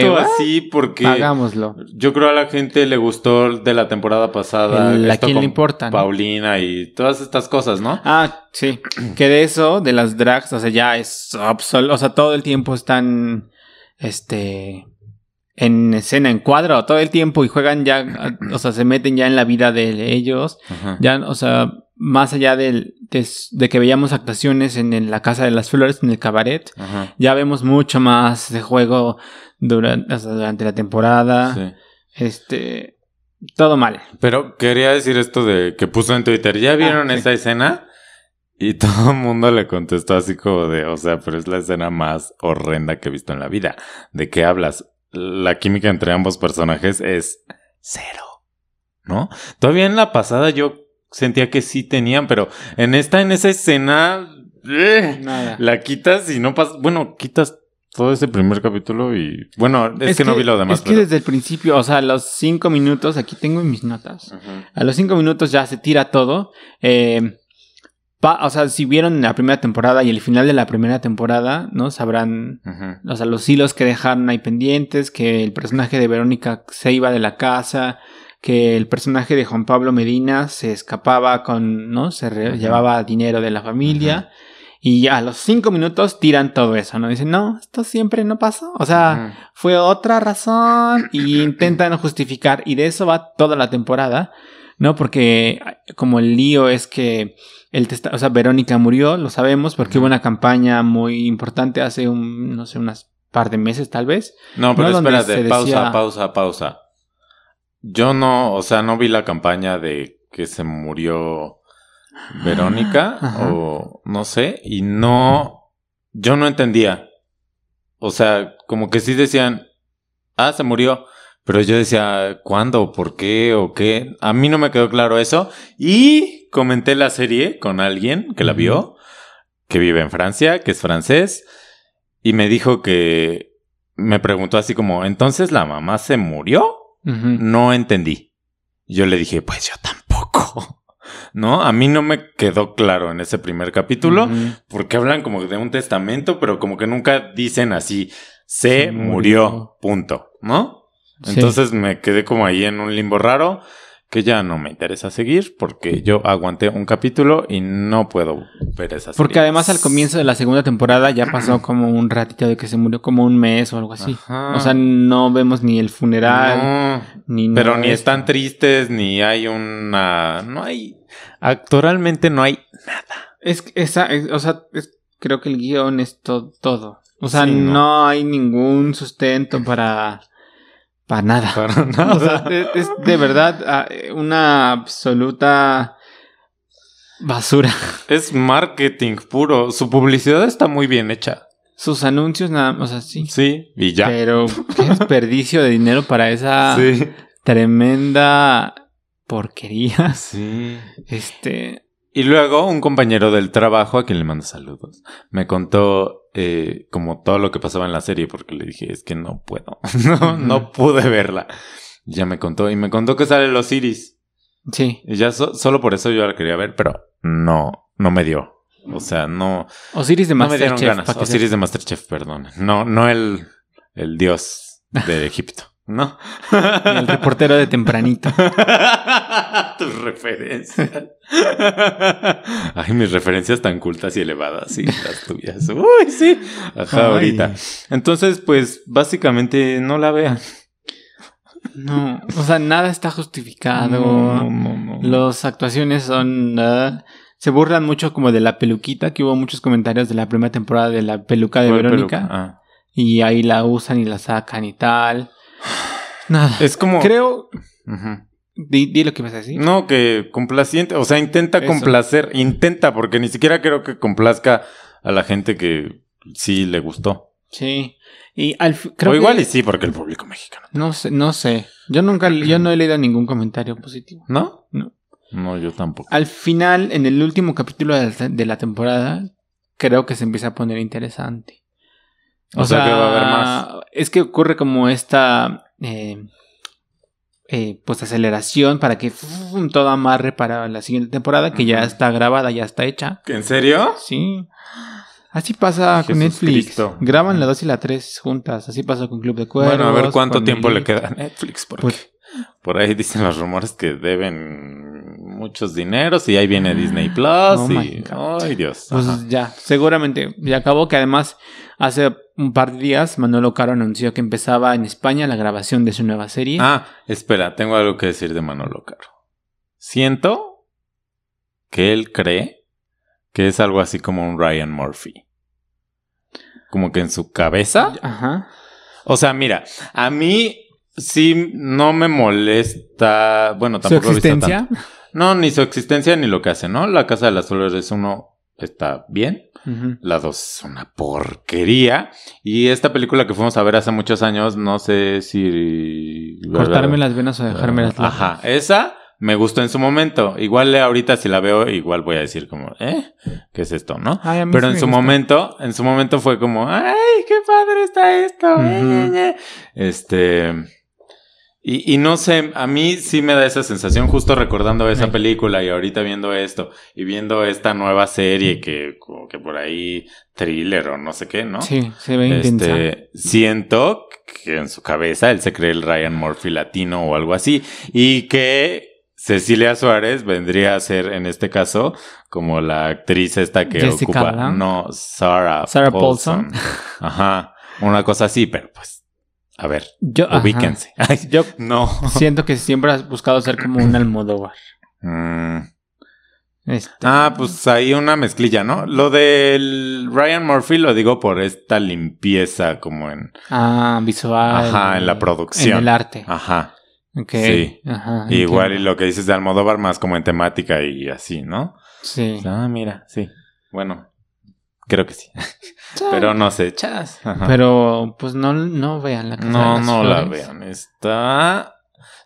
S3: gratuito así porque.
S2: Hagámoslo.
S3: Yo creo a la gente le gustó de la temporada pasada.
S2: El- a
S3: esto
S2: quién le importa, ¿no?
S3: Paulina y todas estas cosas, ¿no?
S2: Ah, sí. Que de eso, de las drags, o sea, ya es absoluto. O sea, todo el tiempo están. Este. En escena, en cuadro, todo el tiempo y juegan ya. O sea, se meten ya en la vida de ellos.
S3: Ajá.
S2: Ya, o sea, más allá del- de, de que veíamos actuaciones en, en la Casa de las Flores, en el cabaret,
S3: Ajá.
S2: ya vemos mucho más de juego durante, o sea, durante la temporada.
S3: Sí.
S2: Este. Todo mal.
S3: Pero quería decir esto de que puso en Twitter, ¿ya vieron
S2: Ah, sí.
S3: esa escena? Y todo el mundo le contestó así como de, o sea, pero es la escena más horrenda que he visto en la vida. ¿De qué hablas? La química entre ambos personajes es cero. ¿No? Todavía en la pasada yo sentía que sí tenían, pero en esta, en esa escena, eh,
S2: Nada.
S3: la quitas y no pasa. Bueno, quitas todo ese primer capítulo y. Bueno, es, que, no vi lo demás.
S2: Es que
S3: pero-
S2: desde el principio, o sea, a los cinco minutos, aquí tengo en mis notas. A los cinco minutos ya se tira todo. Eh, o sea, si vieron la primera temporada y el final de la primera temporada, ¿no? Sabrán, o sea, los hilos que dejaron ahí pendientes, que el personaje de Verónica se iba de la casa, que el personaje de Juan Pablo Medina se escapaba con, ¿no? Se llevaba dinero de la familia. Y a los cinco minutos tiran todo eso, ¿no? Dicen, no, esto siempre no pasó. O sea, fue otra razón y intentan justificar y de eso va toda la temporada, ¿no? Porque como el lío es que el o sea, Verónica murió, lo sabemos porque hubo una campaña muy importante hace un no sé, unas par de meses tal vez.
S3: No, pero
S2: No,
S3: espérate, pausa,
S2: decía-
S3: pausa, pausa. Yo no, o sea, no vi la campaña de que se murió Verónica
S2: Ajá.
S3: o no sé, y no, yo no entendía. O sea, como que sí decían, ah, se murió, pero yo decía, ¿cuándo? ¿Por qué? ¿O qué? A mí no me quedó claro eso. Y comenté la serie con alguien que la vio, que vive en Francia, que es francés, y me dijo que me preguntó así como, ¿entonces la mamá se murió? No entendí. Yo le dije, pues yo tampoco. ¿No? A mí no me quedó claro en ese primer capítulo, porque hablan como de un testamento, pero como que nunca dicen así, se
S2: Se
S3: murió,
S2: murió.
S3: punto, ¿no?
S2: Sí.
S3: Entonces me quedé como ahí en un limbo raro que ya no me interesa seguir porque yo aguanté un capítulo y no puedo ver esa serie.
S2: Porque además al comienzo de la segunda temporada ya pasó como un ratito de que se murió como un mes o algo así.
S3: Ajá.
S2: O sea, no vemos ni el funeral,
S3: No,
S2: ni
S3: pero ni están tristes, ni hay una... No hay... Actoralmente no hay nada.
S2: Es, que esa, es- o sea, es- creo que el guion es to- todo. O sea,
S3: Sí,
S2: no.
S3: no.
S2: hay ningún sustento para, para nada.
S3: Para nada.
S2: O sea, es, es de verdad ah, una absoluta basura.
S3: Es marketing puro. Su publicidad está muy bien hecha.
S2: Sus anuncios, nada, o sea, sí.
S3: Sí, y ya.
S2: Pero qué desperdicio de dinero para esa
S3: Sí.
S2: tremenda porquería.
S3: Sí.
S2: Este,
S3: Y luego un compañero del trabajo, a quien le mando saludos, me contó eh, como todo lo que pasaba en la serie, porque le dije, es que no puedo, no, no pude verla. Ya me contó, y me contó que sale los Iris.
S2: sí.
S3: Y ya so- solo por eso yo la quería ver, pero no, no me dio. O sea, no,
S2: Osiris de
S3: no me dieron
S2: Masterchef.
S3: ganas. Osiris de Masterchef, perdón. No, no el, el dios de Egipto, ¿no?
S2: El reportero de tempranito.
S3: Tus referencias. Ay, mis referencias tan cultas y elevadas, sí, las tuyas. Uy, sí. Ajá,
S2: Ay.
S3: ahorita. Entonces, pues, básicamente no la vean.
S2: No, o sea, nada está justificado.
S3: no, no, no.
S2: Las actuaciones son... ah, se burlan mucho como de la peluquita, que hubo muchos comentarios de la primera temporada de la peluca de
S3: ¿Cuál
S2: Verónica.
S3: peluca? Ah.
S2: Y ahí la usan y la sacan y tal. Nada.
S3: Es como.
S2: Creo... Di, di lo que vas a decir.
S3: No, que complaciente, o sea, intenta
S2: Eso.
S3: complacer, intenta, porque ni siquiera creo que complazca a la gente que sí le gustó.
S2: Sí. Y al creo
S3: o igual
S2: que-
S3: y sí, porque el público mexicano.
S2: No sé, no sé. Yo nunca, yo no he leído ningún comentario positivo.
S3: ¿No?
S2: No.
S3: No, yo tampoco.
S2: Al final, en el último capítulo de la, de la temporada, creo que se empieza a poner interesante.
S3: O, sea, que va a haber más.
S2: Es que ocurre como esta eh, eh, pues aceleración para que ¡fum! todo amarre para la siguiente temporada, que ya está grabada, ya está hecha.
S3: ¿En serio?
S2: Sí. Así pasa con
S3: Jesús
S2: Netflix.
S3: Cristo.
S2: Graban la 2 y la 3 juntas. Así pasa con Club de Cuervos.
S3: bueno, a ver cuánto tiempo le queda a Netflix, porque
S2: Pues-
S3: por ahí dicen los rumores que deben muchos dineros y ahí viene Disney Plus
S2: Oh
S3: y... Ay, Dios.
S2: Pues
S3: Ajá.
S2: ya, seguramente ya acabó que además hace un par de días Manolo Caro anunció que empezaba en España la grabación de su nueva serie.
S3: Ah, espera, tengo algo que decir de Manolo Caro. Siento que él cree que es algo así como un Ryan Murphy. Como que en su cabeza.
S2: Ajá.
S3: O sea, mira, a mí sí no me molesta. Bueno,
S2: Su
S3: tampoco he visto tanto. No, ni su existencia ni lo que hace, ¿no? La Casa de las Flores es uno está bien. La 2 es una porquería. Y esta película que fuimos a ver hace muchos años, no sé si...
S2: Cortarme las venas o dejarme las
S3: Ajá, esa me gustó en su momento. Igual ahorita si la veo, igual voy a decir como, ¿eh? ¿Qué es esto, no?
S2: Ay,
S3: Pero
S2: sí
S3: en su
S2: gusta.
S3: momento, en su momento fue como, ¡ay, qué padre está esto! eh, eh, eh". Este. Y, y no sé, a mí sí me da esa sensación, justo recordando esa película y ahorita viendo esto y viendo esta nueva serie que, como que por ahí, thriller o no sé qué, ¿no?
S2: Sí, se ve intensa.
S3: Este, siento que en su cabeza él se cree el Ryan Murphy latino o algo así. Y que Cecilia Suárez vendría a ser, en este caso, como la actriz esta que
S2: Jessica
S3: ocupa.
S2: Alba.
S3: No, Sarah,
S2: Sarah
S3: Paulson. Ajá. Una cosa así, pero pues. A ver,
S2: Yo,
S3: ubíquense. Ay,
S2: Yo
S3: no.
S2: siento que siempre has buscado ser como un Almodóvar.
S3: Mm.
S2: Este,
S3: Ah, pues hay una mezclilla, ¿no? Lo del Ryan Murphy lo digo por esta limpieza como en...
S2: ah, visual.
S3: Ajá, en la producción.
S2: En el arte.
S3: Ajá. Sí.
S2: Ajá,
S3: Igual y lo que dices de Almodóvar más como en temática y así, ¿no?
S2: Sí.
S3: Ah, mira, sí. Bueno, creo que sí. Pero no sé.
S2: Chas.
S3: Ajá.
S2: Pero pues no, no vean la casa de
S3: no,
S2: las
S3: no la vean. Está...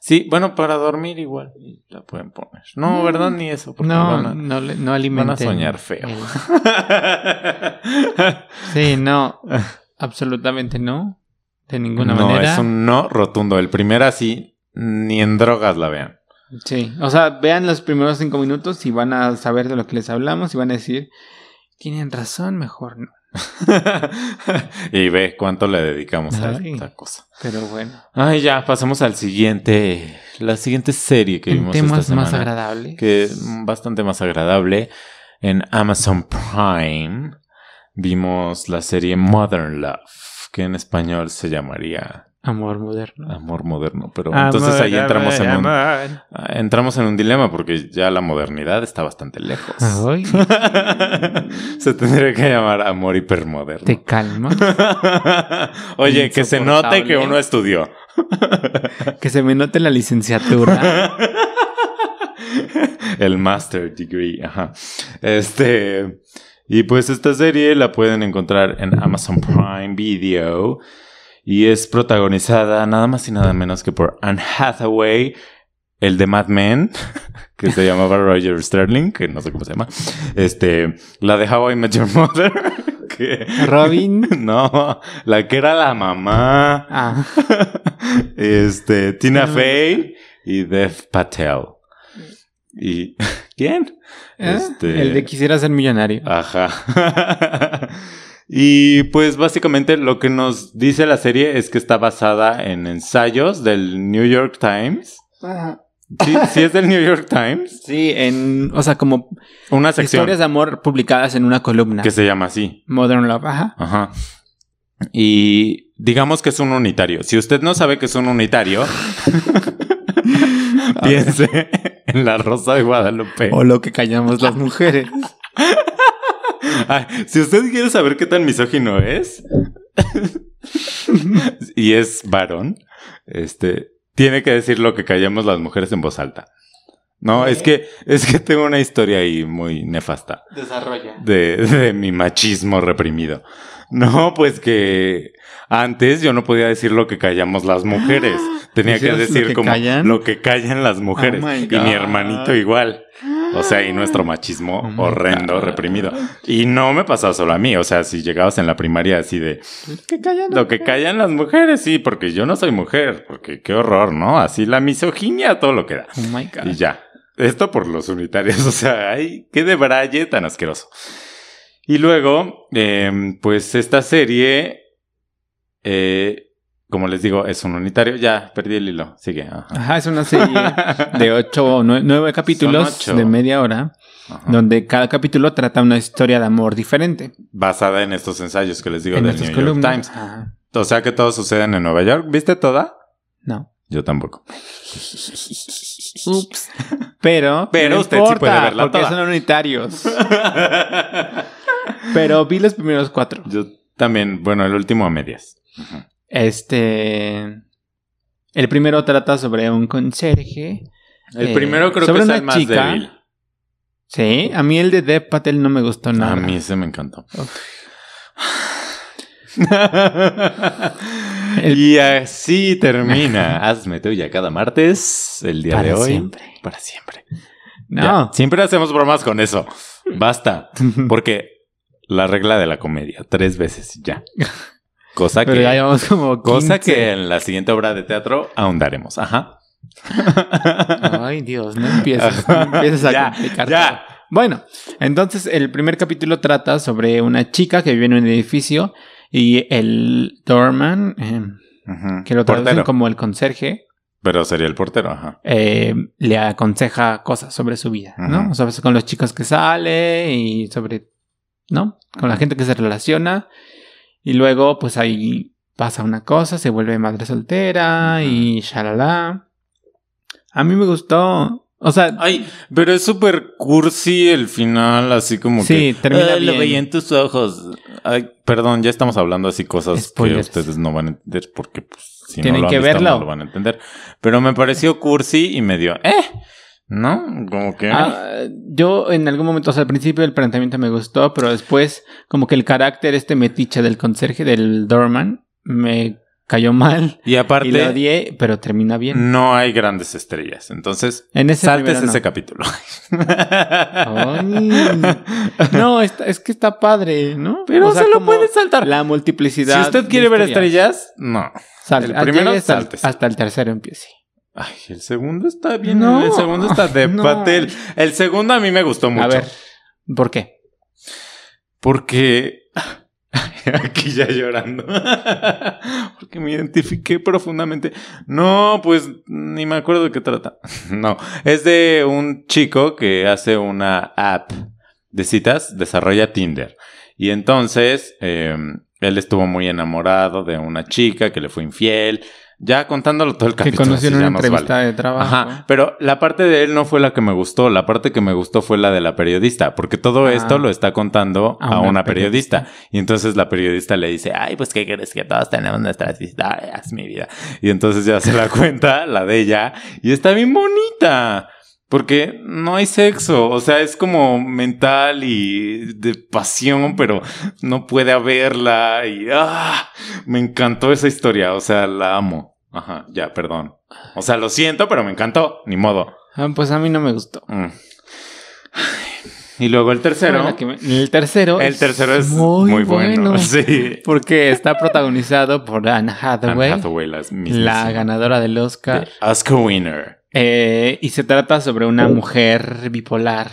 S3: Sí, bueno, para dormir igual la pueden poner. No,
S2: Mm.
S3: ¿verdad? Ni eso. porque
S2: No,
S3: van a-
S2: no, le- no alimenten.
S3: van a soñar feo.
S2: Sí, no. absolutamente no. De ninguna
S3: no,
S2: manera.
S3: es un no rotundo. El primer así, ni en drogas la vean.
S2: Sí. O sea, vean los primeros cinco minutos y van a saber de lo que les hablamos y van a decir, tienen razón, mejor no.
S3: y ve cuánto le dedicamos a esta cosa.
S2: Pero bueno.
S3: Ay, ya, pasamos al siguiente. La siguiente serie que
S2: En
S3: vimos esta
S2: temas más
S3: semana. Que es bastante más agradable. En Amazon Prime vimos la serie Modern Love, que en español se llamaría
S2: Amor moderno.
S3: Amor Moderno. Pero entonces ahí entramos en un, ah, entramos en un dilema porque ya la modernidad está bastante lejos.
S2: Ay,
S3: se tendría que llamar Amor Hipermoderno.
S2: te calma.
S3: Oye, que se note que uno estudió.
S2: que se me note la licenciatura.
S3: El Master Degree, ajá. Este. Y pues esta serie la pueden encontrar en Amazon Prime Video. Y es protagonizada nada más y nada menos que por Anne Hathaway, el de Mad Men, que se llamaba Roger Sterling, que no sé cómo se llama. Este, la de How I Met Your Mother, que.
S2: Robin.
S3: No, la que era la mamá.
S2: Ah,
S3: Este, Tina Fey y Dev Patel. ¿Y quién?
S2: ¿eh?
S3: Este-
S2: El de quisiera ser millonario.
S3: Ajá. Y pues básicamente lo que nos dice la serie es que está basada en ensayos del New York Times. Sí, sí es del New York Times.
S2: Sí, en, o sea, como
S3: Una sección
S2: historias de amor publicadas en una columna.
S3: que se llama así.
S2: Modern Love, ajá.
S3: Ajá. Y digamos que es un unitario. Si usted no sabe que es un unitario, piense en la Rosa de Guadalupe.
S2: O lo que callamos las mujeres.
S3: Si usted quiere saber qué tan misógino es y es varón, este tiene que decir lo que callamos las mujeres en voz alta. No, es que es que tengo una historia ahí muy nefasta
S2: Desarrolla.
S3: de, de mi machismo reprimido. No, pues que antes yo no podía decir lo que callamos las mujeres. Tenía que
S2: ¿Decías lo
S3: decir
S2: que
S3: como
S2: callan?
S3: lo que callan las mujeres.
S2: Oh
S3: y mi hermanito igual. O sea, y nuestro machismo
S2: Oh
S3: horrendo, reprimido. Y no me pasaba solo a mí. O sea, si llegabas en la primaria así de
S2: ¿Qué callan?
S3: lo que callan las mujeres, sí, porque yo no soy mujer. Porque qué horror, ¿no? Así la misoginia, todo lo que da.
S2: Oh my God.
S3: Y ya. Esto por los unitarios. O sea, ay, qué de braille tan asqueroso. Y luego, em, pues esta serie, eh, como les digo, es un unitario. Ya, perdí el hilo. Sigue. Ajá.
S2: Ajá, es una serie de ocho o nue- nueve capítulos
S3: ocho.
S2: de media hora,
S3: Ajá.
S2: donde cada capítulo trata una historia de amor diferente.
S3: Basada en estos ensayos que les digo
S2: en
S3: del New York
S2: columnas.
S3: Times.
S2: Ajá.
S3: O sea que todos suceden en Nueva York. ¿Viste toda?
S2: No.
S3: Yo tampoco.
S2: Ups. Pero,
S3: Pero
S2: no
S3: usted sí puede verla
S2: porque
S3: toda.
S2: son unitarios. Pero vi los primeros cuatro.
S3: Yo también, bueno, el último a medias.
S2: Este. El primero trata sobre un conserje.
S3: El
S2: Eh,
S3: primero creo que es el más
S2: chica-
S3: débil.
S2: Sí, a mí el de Dev Patel no me gustó nada.
S3: A mí ese me encantó.
S2: El-
S3: Y así termina. Hazme tuya cada martes, el día
S2: Para
S3: de hoy.
S2: siempre.
S3: Para siempre.
S2: No.
S3: Ya, siempre hacemos bromas con eso. Basta. Porque la regla de la comedia, tres veces ya. Cosa
S2: Pero ya
S3: que,
S2: llevamos como
S3: cosa
S2: 15.
S3: que en la siguiente obra de teatro ahondaremos. Ajá.
S2: Ay, Dios, no empieces, no empieces a
S3: Ya,
S2: complicar.
S3: ya.
S2: Bueno, entonces el primer capítulo trata sobre una chica que vive en un edificio y el doorman, eh, que lo traducen
S3: portero.
S2: como el conserje,
S3: Pero sería el portero, ajá.
S2: eh, le aconseja cosas sobre su vida, ¿no?
S3: Ujú.
S2: Sobre con los chicos que sale y sobre, ¿no? Con la gente que se relaciona. Y luego, pues ahí pasa una cosa, se vuelve madre soltera y shalala. A mí me gustó. O sea,
S3: Ay, pero es súper cursi el final, así como
S2: Sí,
S3: que...
S2: termina
S3: "Ay, Lo
S2: bien".
S3: veía en tus ojos. Ay, perdón, ya estamos hablando así cosas
S2: Spoilers.
S3: que ustedes no van a entender porque pues, si
S2: Tienen
S3: no lo han
S2: que
S3: visto,
S2: verlo.
S3: no lo van a entender. Pero me pareció cursi y medio... ¿Eh? ¿No? Como que...
S2: ah, yo en algún momento, o sea, al principio el planteamiento me gustó, pero después, como que el carácter, este metiche del conserje, del doorman, me cayó mal.
S3: y aparte...
S2: Y lo odié, pero termina bien.
S3: No hay grandes estrellas. Entonces,
S2: En ese
S3: saltes
S2: no.
S3: ese capítulo.
S2: Ay. No, está- es que está padre, ¿no?
S3: Pero
S2: O sea,
S3: se lo
S2: como
S3: puedes saltar.
S2: La multiplicidad.
S3: Si usted quiere ver estrellas, no.
S2: Salte.
S3: el
S2: Ah,
S3: primero, sáltese.
S2: hasta el tercero empiece.
S3: Ay, el segundo está bien.
S2: No.
S3: el segundo está de
S2: No.
S3: patel. El segundo a mí me gustó mucho.
S2: A ver, ¿por qué?
S3: Porque. Aquí ya llorando. Porque me identifiqué profundamente. No, pues ni me acuerdo de qué trata. No, es de un chico que hace una app de citas, desarrolla Tinder. Y entonces eh, él estuvo muy enamorado de una chica que le fue infiel. Ya contándolo todo el
S2: Que
S3: capítulo.
S2: conoció en
S3: así
S2: una entrevista
S3: vale.
S2: de trabajo.
S3: Ajá, pero la parte de él no fue la que me gustó, la parte que me gustó fue la de la periodista, porque todo
S2: Ah.
S3: esto lo está contando
S2: A
S3: a
S2: una
S3: una periodista. Y entonces la periodista le dice, ay, pues qué crees que todos tenemos nuestras historias, mi vida. Y entonces ya se la cuenta, la de ella, y está bien bonita. Porque no hay sexo, o sea, es como mental y de pasión, pero no puede haberla y ¡ah! me encantó esa historia, o sea, la amo. Ajá, ya, perdón. O sea, lo siento, pero me encantó, ni modo.
S2: Ah, pues a mí no me gustó.
S3: Mm. Y luego el tercero.
S2: Me- El tercero.
S3: El tercero es muy, bueno. Sí.
S2: Porque está protagonizado por Anne Hathaway,
S3: Anne Hathaway, la,
S2: la ganadora del Oscar.
S3: The Oscar winner.
S2: Eh, y se trata sobre una mujer bipolar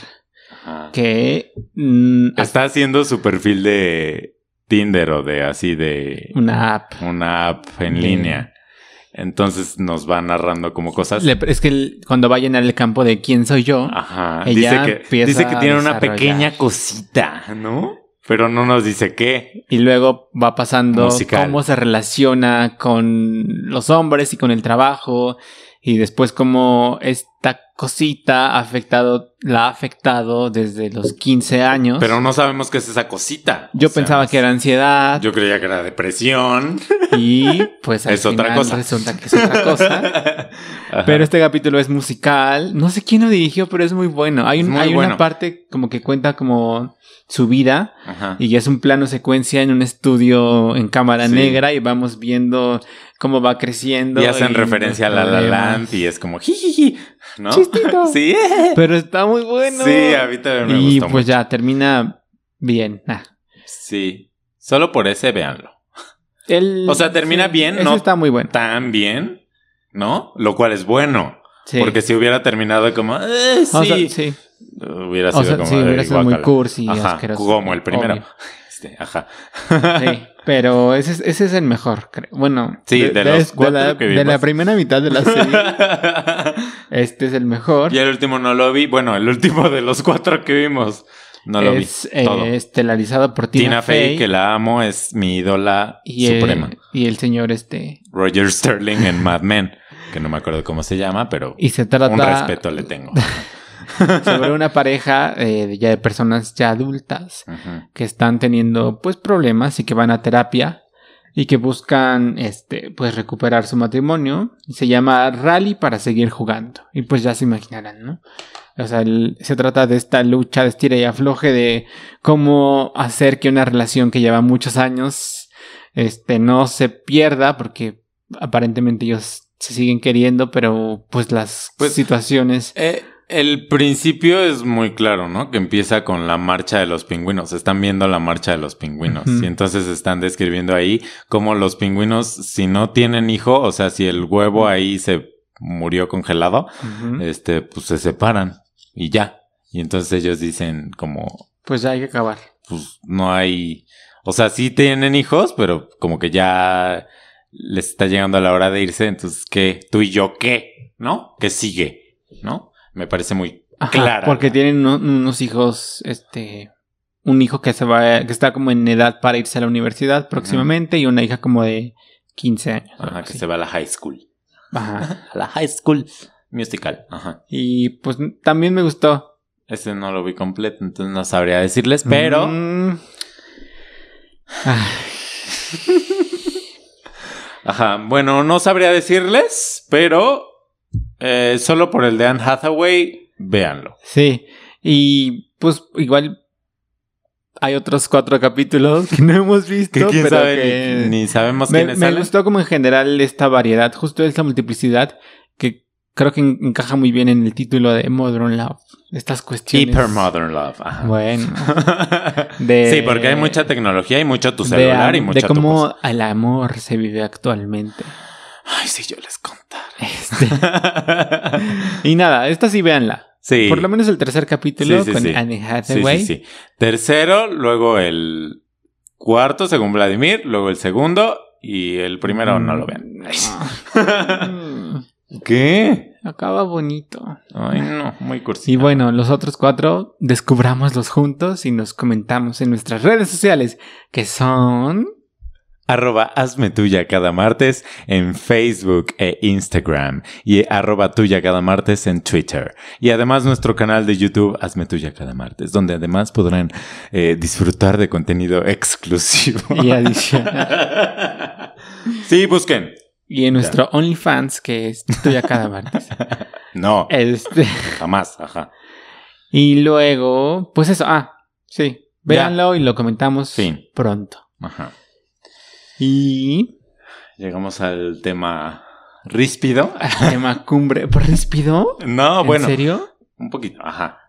S3: Ajá.
S2: que mm,
S3: Está haciendo su perfil de Tinder o de así de
S2: una app.
S3: una app en línea. Entonces nos va narrando como cosas.
S2: Le- es que el- cuando va a llenar el campo de quién soy yo,
S3: Ajá.
S2: Ella
S3: Dice que,
S2: empieza
S3: dice que tiene
S2: a
S3: una pequeña cosita, ¿no? Pero no nos dice qué.
S2: y luego va pasando
S3: Musical.
S2: cómo se relaciona con los hombres y con el trabajo, y después cómo esta cosita ha afectado, la ha afectado desde los 15 años.
S3: Pero no sabemos qué es esa cosita.
S2: yo
S3: O sea,
S2: pensaba que era ansiedad
S3: Yo creía que era depresión.
S2: y pues al
S3: Es otra cosa.
S2: resulta que es otra cosa. Pero este capítulo es musical. No sé quién lo dirigió, pero es muy bueno. Hay,
S3: Es
S2: un-
S3: muy
S2: hay
S3: bueno.
S2: una parte como que cuenta como su vida
S3: Ajá.
S2: y es un plano secuencia en un estudio en cámara
S3: Sí.
S2: negra y vamos viendo cómo va creciendo.
S3: Y hacen
S2: y
S3: referencia a La La. Land y es como jijiji, ¿no?
S2: Chistito.
S3: Sí.
S2: Pero está muy bueno.
S3: Sí, a mí también me
S2: y
S3: gustó
S2: pues
S3: mucho.
S2: ya termina bien. Ah.
S3: Sí. Solo por ese, véanlo.
S2: El-
S3: O sea, termina bien, ¿no?
S2: está muy bueno.
S3: Tan bien, ¿no? Lo cual es bueno.
S2: Sí.
S3: Porque si hubiera terminado como, eh, sí,
S2: O sea, sí.
S3: hubiera sido
S2: O sea,
S3: como,
S2: sí, hubiera
S3: "Ay,
S2: sido muy
S3: guácala".
S2: cursi y
S3: Ajá,
S2: asqueroso.
S3: como el primero.
S2: Obvio.
S3: Este, ajá.
S2: Sí, pero ese es, ese es el mejor, creo. Bueno,
S3: Sí, de los cuatro
S2: la,
S3: que
S2: de la
S3: vimos.
S2: primera mitad de la serie, este es el mejor.
S3: y el último no lo vi. Bueno, el último de los cuatro que vimos. No lo
S2: es
S3: vi. Todo.
S2: eh, estelarizado por Tina,
S3: Tina Fey, que la amo, es mi ídola
S2: y, el-
S3: suprema.
S2: y el señor este.
S3: Roger Sterling en Mad Men, que no me acuerdo cómo se llama, pero
S2: Y se trata
S3: un respeto le tengo.
S2: sobre una pareja eh, de ya de personas ya adultas que están teniendo pues problemas y que van a terapia y que buscan este pues recuperar su matrimonio. Se llama Rally para seguir jugando. Y pues ya se imaginarán no o sea el- se trata de esta lucha de estira y afloje de cómo hacer que una relación que lleva muchos años este no se pierda porque aparentemente ellos se siguen queriendo pero pues las
S3: Pues-
S2: situaciones
S3: Eh, el principio es muy claro, ¿no? Que empieza con la marcha de los pingüinos. Están viendo la marcha de los pingüinos. Y entonces están describiendo ahí cómo los pingüinos, si no tienen hijo, o sea, si el huevo ahí se murió congelado, este, pues se separan y ya. Y entonces ellos dicen como,
S2: pues ya hay que acabar
S3: pues no hay, o sea, sí tienen hijos, pero como que ya les está llegando la hora de irse, entonces, ¿qué? ¿Tú y yo qué? ¿No? ¿Qué sigue? ¿No? Me parece muy
S2: Ajá,
S3: clara.
S2: Porque tienen uno- unos hijos, este, un hijo que se va, que está como en edad para irse a la universidad próximamente y una hija como de 15 años.
S3: Ajá, que se va a la high school.
S2: Ajá.
S3: A la high school musical. Ajá.
S2: Y pues también me gustó.
S3: Ese no lo vi completo, entonces no sabría decirles, pero
S2: Mm.
S3: Ajá, bueno, no sabría decirles, pero eh, solo por el de Anne Hathaway, véanlo.
S2: sí. Y pues igual hay otros cuatro capítulos que no hemos visto.
S3: Que quién
S2: pero
S3: sabe,
S2: que-
S3: ni, ni sabemos
S2: Me,
S3: quiénes
S2: me
S3: salen.
S2: gustó como en general esta variedad, justo esta multiplicidad que creo que en- encaja muy bien en el título de Modern Love. Estas cuestiones.
S3: Hyper Modern Love. Ajá.
S2: Bueno. De-
S3: sí, porque hay mucha tecnología y mucho tu
S2: de,
S3: celular y mucha
S2: de cómo el amor se vive actualmente.
S3: Ay, si yo les contara.
S2: Este, y nada, esta sí véanla.
S3: sí.
S2: Por lo menos el tercer capítulo
S3: Sí, sí,
S2: con
S3: sí.
S2: Anne
S3: Sí,
S2: Hathaway.
S3: sí, sí. Tercero, luego el cuarto, según Vladimir, luego el segundo y el primero no lo vean.
S2: Mm,
S3: ¿Qué?
S2: Acaba bonito.
S3: Ay, no, muy cursi.
S2: Y bueno, los otros cuatro, descubrámoslos juntos y nos comentamos en nuestras redes sociales, que son...
S3: Arroba hazme tuya cada martes en Facebook e Instagram y arroba tuya cada martes en Twitter. Y además nuestro canal de YouTube Hazme tuya cada martes, donde además podrán eh, disfrutar de contenido exclusivo.
S2: Y adicional.
S3: sí, busquen.
S2: Y en nuestro OnlyFans, que es tuya cada martes.
S3: No,
S2: Este,
S3: jamás, ajá.
S2: y luego, pues eso, ah, sí, véanlo y lo comentamos
S3: Fin.
S2: pronto.
S3: Ajá.
S2: Y
S3: Llegamos al tema ríspido.
S2: al tema cumbre, ¿por respido?
S3: No,
S2: ¿En
S3: bueno,
S2: serio?
S3: un poquito, ajá.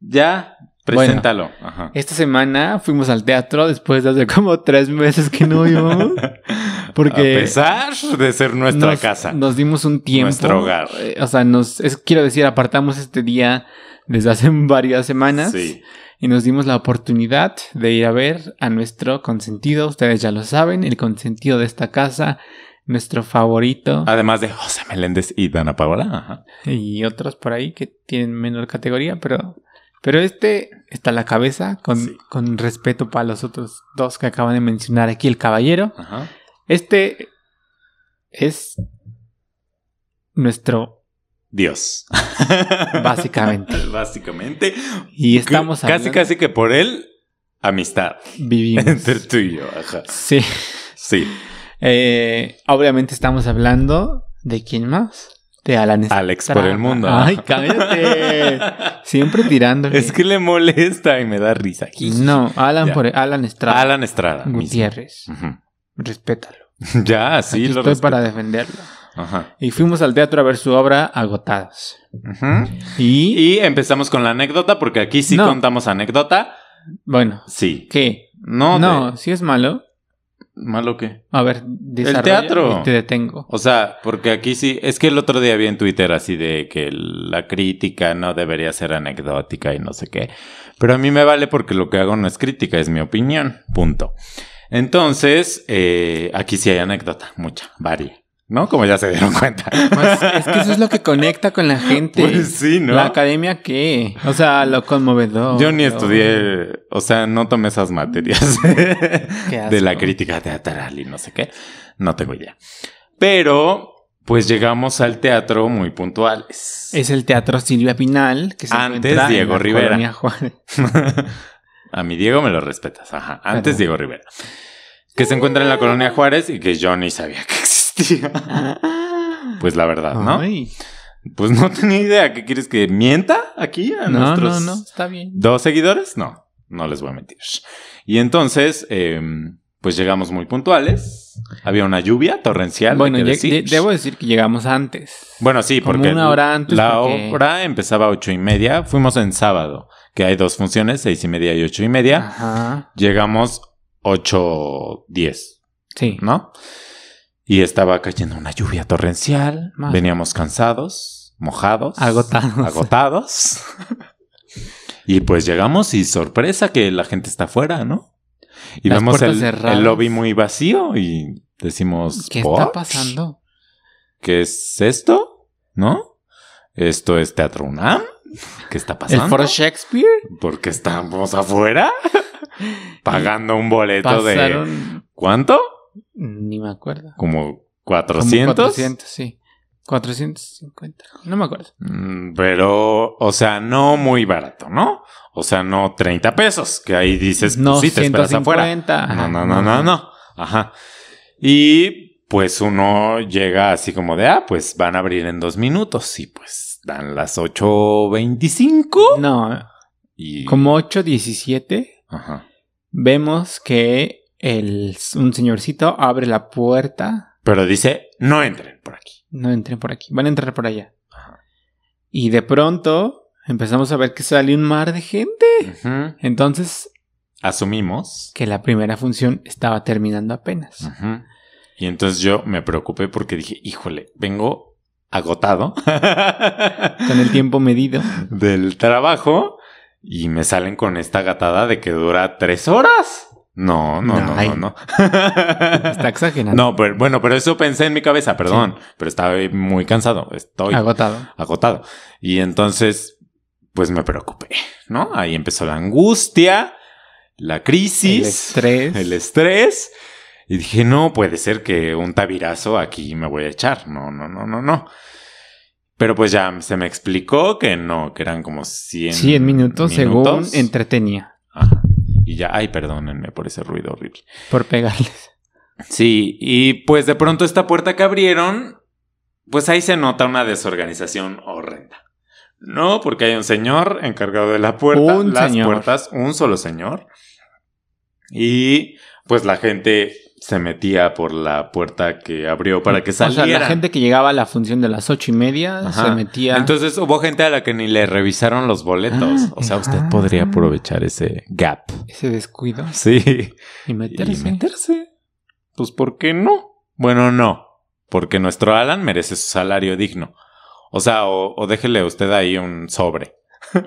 S3: Ya, preséntalo. Ajá.
S2: Esta semana fuimos al teatro después de hace como tres meses que no íbamos. Porque
S3: A pesar de ser nuestra
S2: nos,
S3: casa.
S2: Nos dimos un tiempo.
S3: Nuestro hogar.
S2: Eh, O sea, nos, es- quiero decir, apartamos este día desde hace varias semanas.
S3: Sí.
S2: Y nos dimos la oportunidad de ir a ver a nuestro consentido. Ustedes ya lo saben, el consentido de esta casa, nuestro favorito.
S3: Además de José Meléndez y Dana Paola. Ajá.
S2: Y otros por ahí que tienen menor categoría, pero. Pero este está a la cabeza, con,
S3: Sí.
S2: con respeto para los otros dos que acaban de mencionar aquí, el caballero.
S3: Ajá.
S2: Este es nuestro
S3: Dios.
S2: Básicamente.
S3: Básicamente.
S2: Y estamos
S3: casi,
S2: hablando-
S3: casi que por él, amistad.
S2: vivimos.
S3: Entre tú y yo. Ajá.
S2: Sí.
S3: Sí.
S2: Eh, obviamente estamos hablando de quién más? De Alan Estrada.
S3: Alex por el mundo.
S2: Ay, cállate. Siempre tirando.
S3: Es que le molesta y me da risa.
S2: No, Alan, por Alan Estrada.
S3: Alan Estrada.
S2: Gutiérrez.
S3: Ujú.
S2: Respétalo.
S3: Ya, sí,
S2: Aquí
S3: lo
S2: estoy
S3: respeto.
S2: para defenderlo.
S3: Ajá.
S2: Y fuimos al teatro a ver su obra Agotados.
S3: Ujú.
S2: Y,
S3: Y empezamos con la anécdota, porque aquí sí
S2: No.
S3: contamos anécdota.
S2: bueno,
S3: Sí.
S2: ¿qué?
S3: No,
S2: No, si es malo.
S3: ¿Malo qué?
S2: A ver, desarrolla
S3: teatro.
S2: y te detengo.
S3: O sea, porque aquí sí, es que el otro día vi en Twitter así de que la crítica no debería ser anecdótica y no sé qué. Pero a mí me vale porque lo que hago no es crítica, es mi opinión. Punto. Entonces, eh, aquí sí hay anécdota, mucha, varia. ¿No? Como ya se dieron cuenta.
S2: Pues, es que eso es lo que conecta con la gente.
S3: Pues sí, ¿no?
S2: La academia, ¿qué? O sea, lo conmovedor.
S3: Yo ni estudié, o sea, no tomé esas materias de la crítica teatral y no sé qué. No tengo idea. Pero, pues llegamos al teatro muy puntuales.
S2: Es el Teatro Silvia Pinal, que se
S3: Antes
S2: encuentra en
S3: Diego
S2: la
S3: Rivera.
S2: Juárez.
S3: A mi Diego me lo respetas, ajá. Antes
S2: Pero-
S3: Diego Rivera. que se encuentra en la colonia Juárez y que yo ni sabía que Pues la verdad, ¿no?
S2: Ay.
S3: Pues no tenía idea. ¿Qué quieres que mienta aquí a
S2: No,
S3: nuestros
S2: no, no, está bien.
S3: dos seguidores? No, no les voy a mentir. Y entonces, eh, pues llegamos muy puntuales. Había una lluvia torrencial.
S2: Bueno,
S3: decir.
S2: de- debo decir que llegamos antes.
S3: Bueno, sí,
S2: como
S3: porque
S2: una hora antes,
S3: la
S2: porque-
S3: obra empezaba a ocho y media. Fuimos en sábado, que hay dos funciones, seis y media y ocho y media.
S2: Ajá.
S3: Llegamos ocho diez,
S2: Sí.
S3: ¿no? Y estaba cayendo una lluvia torrencial. Veníamos cansados, mojados,
S2: Agotados.
S3: agotados. y pues llegamos y sorpresa que la gente está afuera, ¿no? Y
S2: Las
S3: vemos el, el lobby muy vacío y decimos,
S2: ¿Qué
S3: "¿Por?
S2: está pasando?
S3: ¿Qué es esto? ¿No? ¿Esto es Teatro UNAM? ¿Qué está
S2: ¿El
S3: pasando?
S2: foro Shakespeare?
S3: ¿Por qué estamos afuera? Pagando un boleto de... ¿Cuánto?
S2: Ni me acuerdo.
S3: ¿Como
S2: Como
S3: 400?
S2: 400, sí. 450. No me acuerdo.
S3: Mm, Pero, o sea, no muy barato, ¿no? O sea, no 30 pesos, que ahí dices,
S2: no,
S3: pues sí, te esperas
S2: 150.
S3: afuera.
S2: Ajá,
S3: No, no, no, no, no. Ajá. Y pues uno llega así como de, ah, pues van a abrir en dos minutos. Y pues dan las 8.25.
S2: No,
S3: Y...
S2: como 8.17
S3: Ajá.
S2: vemos que el, un señorcito abre la puerta.
S3: Pero dice, no entren por aquí.
S2: No entren por aquí, van a entrar por allá.
S3: Ajá.
S2: Y de pronto empezamos a ver que sale un mar de gente. Entonces,
S3: Asumimos.
S2: que la primera función estaba terminando apenas.
S3: Y entonces yo me preocupé porque dije, híjole, vengo agotado
S2: Con el tiempo medido.
S3: del trabajo y me salen con esta gatada de que dura tres horas. No, no, no, no, no.
S2: Está exagerando.
S3: No, pero bueno, pero eso pensé en mi cabeza, perdón, pero estaba muy cansado, estoy
S2: Agotado.
S3: agotado. Y entonces, pues me preocupé, ¿no? Ahí empezó la angustia, la crisis,
S2: El estrés.
S3: el estrés. Y dije, no puede ser que un tabirazo aquí me voy a echar. No, no, no, no, no. Pero pues ya se me explicó que no, que eran como 100,
S2: 100 minutos,
S3: minutos.
S2: según entretenía.
S3: Y ya, ay, perdónenme por ese ruido horrible.
S2: Por pegarles.
S3: Sí, y pues de pronto esta puerta que abrieron, pues ahí se nota una desorganización horrenda. No, porque hay un señor encargado de la puerta,
S2: Un
S3: las
S2: señor.
S3: puertas, un solo señor. Y pues la gente se metía por la puerta que abrió para que
S2: O sea,
S3: saliera.
S2: la gente que llegaba a la función de las ocho y media
S3: Ajá.
S2: se metía.
S3: Entonces hubo gente a la que ni le revisaron los boletos.
S2: Ah,
S3: o sea, usted
S2: ajá.
S3: podría aprovechar ese gap.
S2: ese descuido.
S3: Sí.
S2: Y meterse.
S3: Y meterse. Pues, ¿por qué no? Bueno, no. Porque nuestro Alan merece su salario digno. O sea, o, o déjele usted ahí un sobre.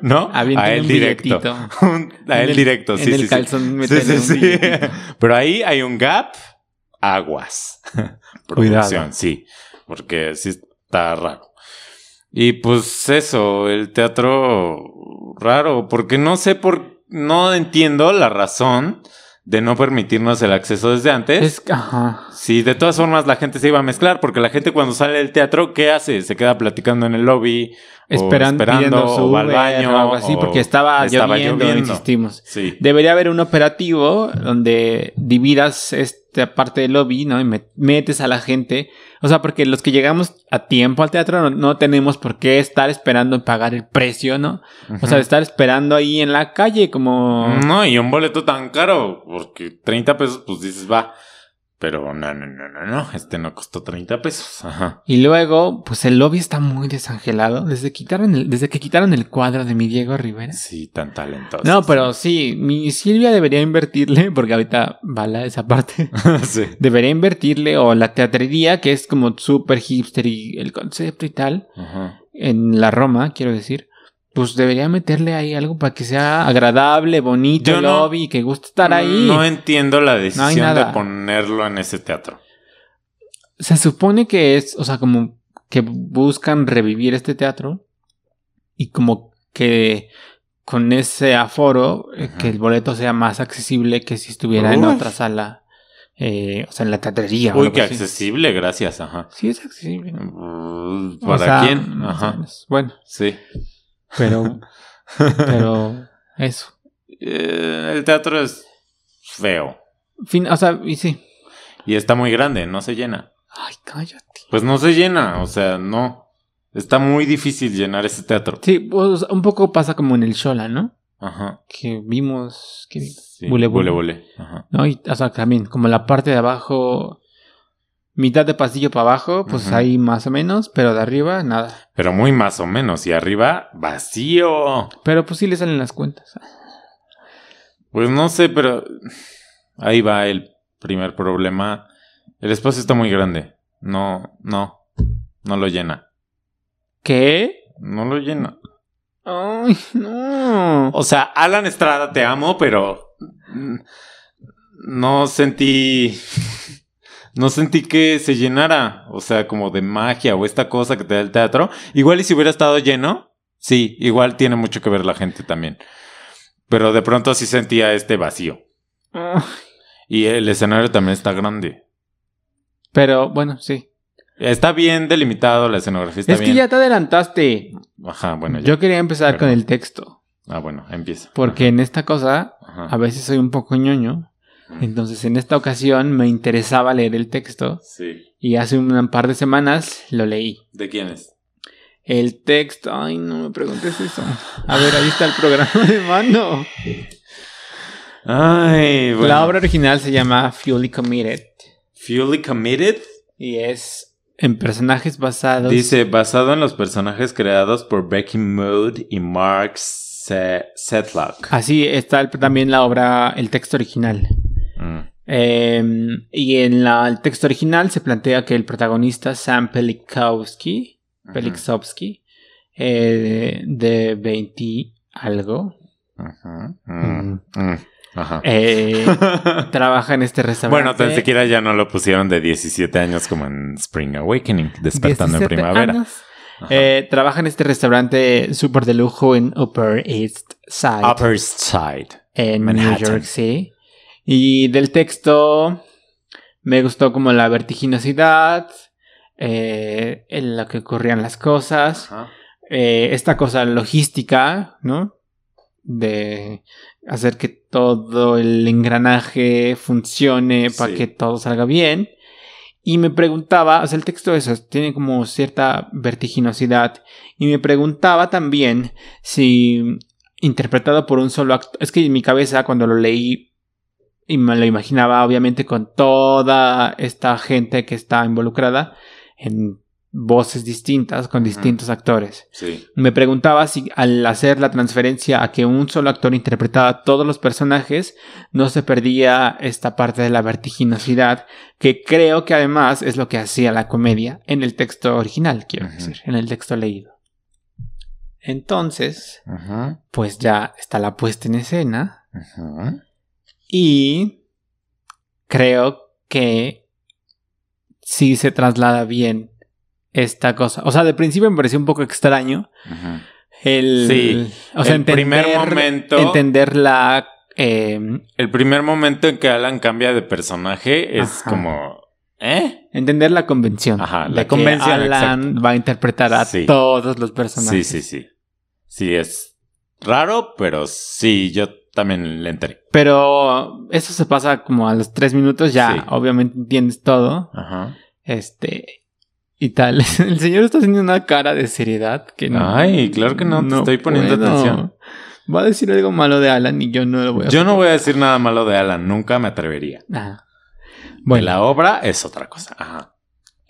S3: ¿No? A él
S2: un
S3: directo. Un- a él
S2: el-
S3: directo, sí,
S2: en el
S3: sí, sí.
S2: calzón
S3: Sí, sí, sí. Pero ahí hay un gap. Aguas. Producción, sí. Porque sí está raro. Y pues eso, el teatro raro. Porque no sé por. No entiendo la razón de no permitirnos el acceso desde antes.
S2: Es, ajá.
S3: Sí, de todas formas la gente se iba a mezclar porque la gente cuando sale del teatro, ¿qué hace? Se queda platicando en el lobby. O
S2: Esperando, pidiendo su
S3: o al baño.
S2: o algo así,
S3: o
S2: porque estaba, lloviendo, insistimos.
S3: Sí.
S2: Debería haber un operativo donde dividas esta parte del lobby, ¿no? Y met- metes a la gente. O sea, porque los que llegamos a tiempo al teatro no, no tenemos por qué estar esperando en pagar el precio, ¿no? O sea, estar esperando ahí en la calle como...
S3: No, y un boleto tan caro, porque 30 pesos, pues dices, va. Pero no, no, no, no, no, este no costó 30 pesos. Ajá.
S2: Y luego, pues el lobby está muy desangelado. Desde, quitaron el- desde que quitaron el cuadro de mi Diego Rivera.
S3: Sí, tan talentoso.
S2: No, pero sí, mi Silvia debería invertirle, porque ahorita bala esa parte.
S3: sí.
S2: Debería invertirle, o la teatrería, que es como súper hipster y el concepto y tal,
S3: Ajá.
S2: en la Roma, quiero decir. Pues debería meterle ahí algo para que sea agradable, bonito
S3: Yo
S2: el
S3: no-
S2: lobby, que guste estar ahí.
S3: No entiendo la decisión de ponerlo en ese teatro.
S2: Se supone que es, o sea, como que buscan revivir este teatro y como que con ese aforo, eh,
S3: Ajá.
S2: que el boleto sea más accesible que si estuviera en
S3: Uy.
S2: otra sala, eh, o sea, en la teatrería.
S3: Uy,
S2: así.
S3: accesible, gracias. Ajá.
S2: Sí, es accesible. O
S3: ¿Para
S2: sea,
S3: quién? Ajá.
S2: Bueno,
S3: Sí.
S2: Pero, pero eso.
S3: Eh, el teatro es feo.
S2: Fin, o sea, y sí.
S3: Y está muy grande, no se llena.
S2: Ay, cállate.
S3: Pues no se llena, o sea, no. Está muy difícil llenar ese teatro.
S2: Sí, pues un poco pasa como en el Shola, ¿no?
S3: Ajá.
S2: Que vimos. ¿qué vimos?
S3: Sí.
S2: Bule, bule.
S3: bule, bule. Ajá.
S2: ¿no? Y, o sea, también, como la parte de abajo, mitad de pasillo para abajo, pues ahí más o menos, pero de arriba, nada.
S3: Pero muy más o menos. Y arriba, vacío.
S2: Pero pues sí le salen las cuentas.
S3: Pues no sé, pero ahí va el primer problema. El espacio está muy grande. No, no, no lo llena.
S2: ¿Qué?
S3: No lo llena.
S2: Ay, no.
S3: O sea, Alan Estrada, te amo, pero no sentí, no sentí que se llenara. O sea, como de magia o esta cosa que te da el teatro. Igual y si hubiera estado lleno, sí, igual tiene mucho que ver la gente también. Pero de pronto sí sentía este vacío.
S2: Ay.
S3: Y el escenario también está grande.
S2: Pero bueno, sí.
S3: Está bien delimitado, la escenografía está
S2: es
S3: bien.
S2: que ya te adelantaste.
S3: Ajá, bueno, ya.
S2: Yo quería empezar
S3: Perdón.
S2: con el texto.
S3: Ah, bueno, empieza.
S2: Porque en esta cosa,
S3: Ajá.
S2: a veces soy un poco ñoño. Entonces, en esta ocasión me interesaba leer el texto.
S3: Sí.
S2: Y hace un par de semanas lo leí.
S3: ¿De quién es?
S2: El texto. Ay, no me preguntes eso. A ver, ahí está el programa de mano.
S3: Ay, bueno.
S2: La obra original se llama Fully Committed.
S3: Fully Committed.
S2: Y es en personajes basados.
S3: Dice, basado en los personajes creados por Becky Mood y Mark Se- Setlock.
S2: Así está el- también la obra, el texto original.
S3: Mm.
S2: Eh, y en la- el texto original se plantea que el protagonista, Sam Pelikowski, eh, de 20 algo.
S3: Mm. Mm. Ajá.
S2: eh, trabaja en este restaurante.
S3: Bueno, tan siquiera ya no lo pusieron de 17 años como en Spring Awakening, despertando en
S2: 17
S3: primavera.
S2: Eh, trabaja en este restaurante súper de lujo en Upper East Side,
S3: Upper East Side.
S2: en
S3: Manhattan.
S2: New York City. Y del texto me gustó como la vertiginosidad, eh, en la que ocurrían las cosas, eh, esta cosa logística, ¿no? De hacer que todo el engranaje funcione para
S3: Sí.
S2: que todo salga bien. Y me preguntaba, o sea, el texto eso tiene como cierta vertiginosidad. Y me preguntaba también si interpretado por un solo actor. Es que en mi cabeza, cuando lo leí, y me lo imaginaba, obviamente, con toda esta gente que está involucrada en voces distintas, con distintos actores.
S3: Sí.
S2: Me preguntaba si al hacer la transferencia a que un solo actor interpretaba todos los personajes, no se perdía esta parte de la vertiginosidad, que creo que además es lo que hacía la comedia en el texto original, quiero decir, en el texto leído. Entonces, pues ya está la puesta en escena
S3: Ajá.
S2: Y creo que sí se traslada bien esta cosa. O sea, de principio me pareció un poco extraño
S3: Ajá.
S2: el...
S3: Sí,
S2: o sea,
S3: el
S2: entender,
S3: primer momento-
S2: Entender la... eh,
S3: El primer momento en que Alan cambia de personaje es
S2: Ajá.
S3: como... ¿Eh?
S2: entender la convención.
S3: Ajá, la convención,
S2: Alan
S3: exacto.
S2: va a interpretar a
S3: Sí.
S2: todos los
S3: Sí,
S2: personajes.
S3: sí, sí. Sí, es raro, pero sí, yo también le entré.
S2: Pero eso se pasa como a los tres minutos, ya
S3: Sí.
S2: obviamente entiendes todo.
S3: Ajá.
S2: Este... Y tal. El señor está haciendo una cara de seriedad que no...
S3: Ay, claro que no, te estoy poniendo atención.
S2: Va a decir algo malo de Alan y yo no lo voy a
S3: Yo no voy a decir nada malo de Alan, nunca me atrevería.
S2: Ah.
S3: Bueno, la obra es otra cosa. Ajá.